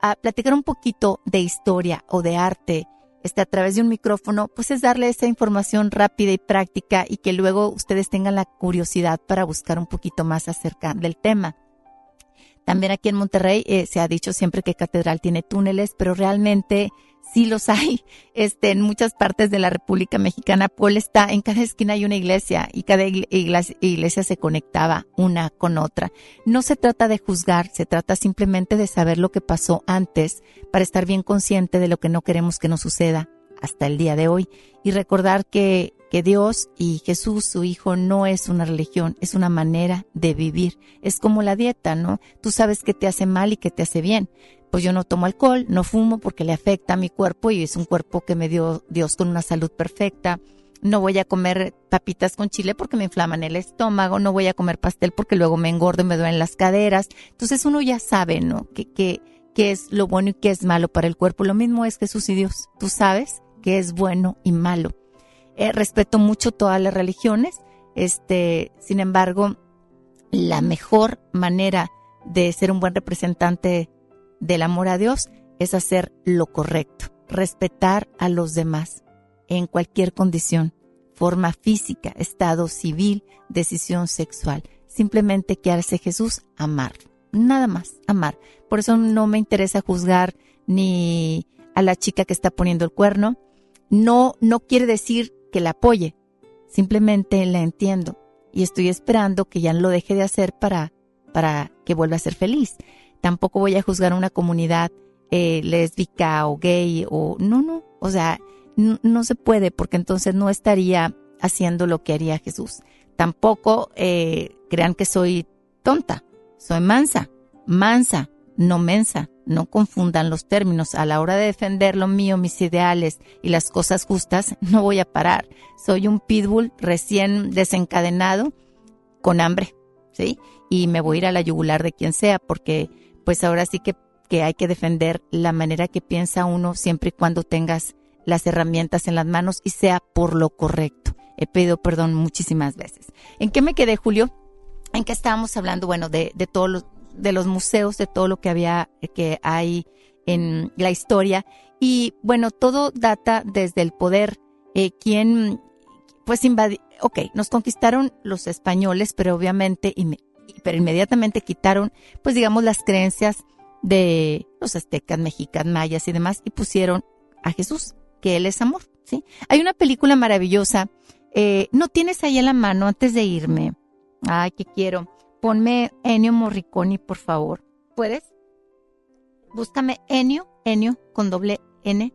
a platicar un poquito de historia o de arte este, a través de un micrófono, pues es darle esa información rápida y práctica y que luego ustedes tengan la curiosidad para buscar un poquito más acerca del tema. También aquí en Monterrey eh, se ha dicho siempre que Catedral tiene túneles, pero realmente sí los hay. Este, en muchas partes de la República Mexicana, Puebla está, en cada esquina hay una iglesia y cada igle- iglesia, iglesia se conectaba una con otra. No se trata de juzgar, se trata simplemente de saber lo que pasó antes para estar bien consciente de lo que no queremos que nos suceda hasta el día de hoy y recordar que, que Dios y Jesús, su Hijo, no es una religión, es una manera de vivir. Es como la dieta, ¿no? Tú sabes que te hace mal y que te hace bien, pues yo no tomo alcohol, no fumo porque le afecta a mi cuerpo y es un cuerpo que me dio Dios con una salud perfecta. No voy a comer papitas con chile porque me inflaman el estómago, no voy a comer pastel porque luego me engordo y me duelen las caderas. Entonces uno ya sabe, ¿no? Que, que, qué es lo bueno y qué es malo para el cuerpo. Lo mismo es Jesús y Dios. Tú sabes qué es bueno y malo. Eh, respeto mucho todas las religiones. Este, sin embargo, la mejor manera de ser un buen representante del amor a Dios es hacer lo correcto, respetar a los demás en cualquier condición, forma física, estado civil, decisión sexual. Simplemente que hace Jesús amar, nada más, amar. Por eso no me interesa juzgar ni a la chica que está poniendo el cuerno. No, no quiere decir que la apoye, simplemente la entiendo y estoy esperando que ya lo deje de hacer para, para que vuelva a ser feliz. Tampoco voy a juzgar una comunidad eh, lésbica o gay o no, no, o sea, no, se puede porque entonces no estaría haciendo lo que haría Jesús. Tampoco eh, crean que soy tonta, soy mansa, mansa, no mensa. No confundan los términos. A la hora de defender lo mío, mis ideales y las cosas justas, no voy a parar. Soy un pitbull recién desencadenado con hambre, ¿sí? Y me voy a ir a la yugular de quien sea porque pues ahora sí que, que hay que defender la manera que piensa uno siempre y cuando tengas las herramientas en las manos y sea por lo correcto. He pedido perdón muchísimas veces. ¿En qué me quedé, Julio? ¿En qué estábamos hablando? Bueno, de, de todos los, de los museos, de todo lo que había, que hay en la historia. Y bueno, todo data desde el poder. Eh, quien, pues invadió, ok, nos conquistaron los españoles, pero obviamente, pero inmediatamente quitaron, pues digamos, las creencias de los aztecas, mexicas, mayas y demás, y pusieron a Jesús, que Él es amor, ¿sí? Hay una película maravillosa, eh, ¿no tienes ahí en la mano antes de irme? Ay, que quiero Ponme Ennio Morricone, por favor. ¿Puedes? Búscame Ennio, Ennio con doble N,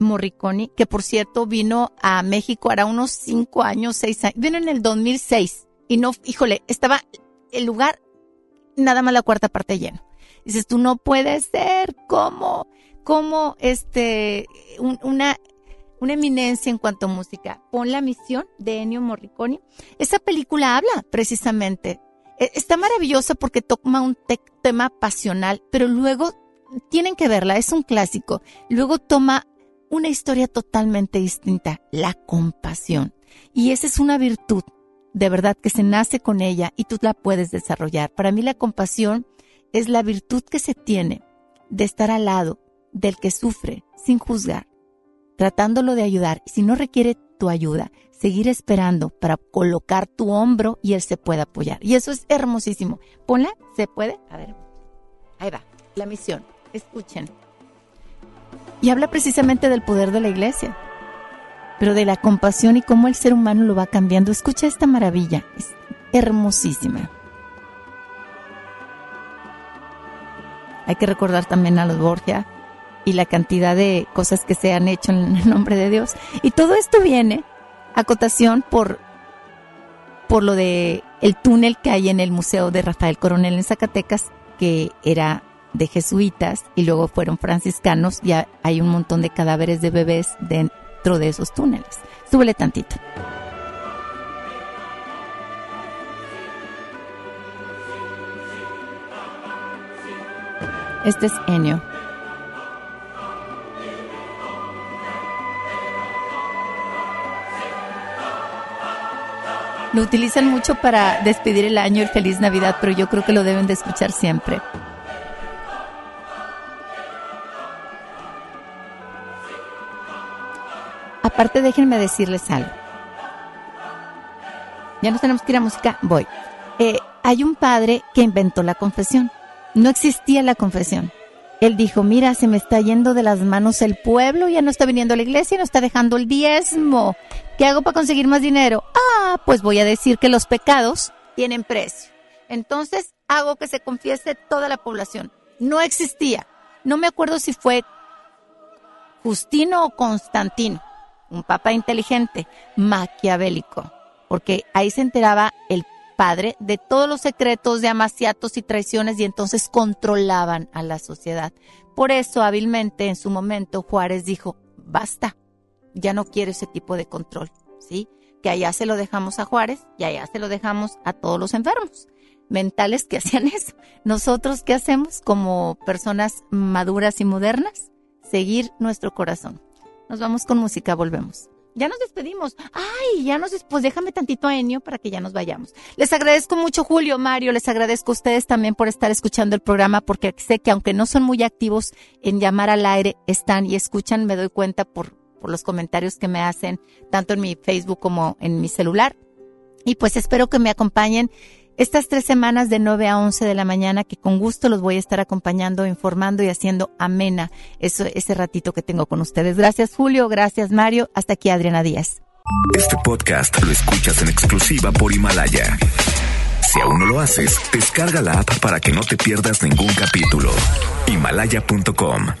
Morricone, que por cierto vino a México hará unos cinco años, seis años. Vino en el 2006 y no, híjole, estaba el lugar nada más la cuarta parte lleno. Dices, tú no puedes ser como, como este, una, una eminencia en cuanto a música. Pon la misión de Ennio Morricone. Esa película habla precisamente e, está maravillosa porque toma un tema pasional, pero luego tienen que verla, es un clásico. Luego toma una historia totalmente distinta, la compasión. Y esa es una virtud, de verdad, que se nace con ella y tú la puedes desarrollar. Para mí la compasión es la virtud que se tiene de estar al lado del que sufre sin juzgar, tratándolo de ayudar. Si no requiere tu ayuda, seguir esperando para colocar tu hombro y él se pueda apoyar. Y eso es hermosísimo. Ponla, ¿se puede? A ver. Ahí va, la misión. Escuchen. Y habla precisamente del poder de la iglesia, pero de la compasión y cómo el ser humano lo va cambiando. Escucha esta maravilla, es hermosísima. Hay que recordar también a los Borgia y la cantidad de cosas que se han hecho en el nombre de Dios. Y todo esto viene acotación por, por lo de el túnel que hay en el Museo de Rafael Coronel en Zacatecas, que era de jesuitas y luego fueron franciscanos, ya hay un montón de cadáveres de bebés dentro de esos túneles. Súbele tantito. Este es Enio. Lo utilizan mucho para despedir el año, el feliz Navidad, pero yo creo que lo deben de escuchar siempre. Aparte, déjenme decirles algo. Ya nos tenemos que ir a música. Voy. Eh, hay un padre que inventó la confesión. No existía la confesión. Él dijo, mira, se me está yendo de las manos el pueblo, ya no está viniendo a la iglesia, no está dejando el diezmo. ¿Qué hago para conseguir más dinero? Ah, pues voy a decir que los pecados tienen precio. Entonces hago que se confiese toda la población. No existía. No me acuerdo si fue Justino o Constantino, un papa inteligente, maquiavélico, porque ahí se enteraba el padre de todos los secretos de amaciatos y traiciones y entonces controlaban a la sociedad. Por eso, hábilmente, en su momento, Juárez dijo, basta, ya no quiero ese tipo de control, ¿sí? Que allá se lo dejamos a Juárez y allá se lo dejamos a todos los enfermos mentales que hacían eso. Nosotros, ¿qué hacemos como personas maduras y modernas? Seguir nuestro corazón. Nos vamos con música, volvemos. Ya nos despedimos. Ay, ya nos pues déjame tantito a Enio para que ya nos vayamos. Les agradezco mucho Julio, Mario, les agradezco a ustedes también por estar escuchando el programa porque sé que aunque no son muy activos en llamar al aire, están y escuchan, me doy cuenta por, por los comentarios que me hacen tanto en mi Facebook como en mi celular. Y pues espero que me acompañen estas tres semanas de 9 a 11 de la mañana que con gusto los voy a estar acompañando, informando y haciendo amena eso, ese ratito que tengo con ustedes. Gracias Julio, gracias Mario, hasta aquí Adriana Díaz. Este podcast lo escuchas en exclusiva por Himalaya. Si aún no lo haces, descarga la app para que no te pierdas ningún capítulo. Himalaya.com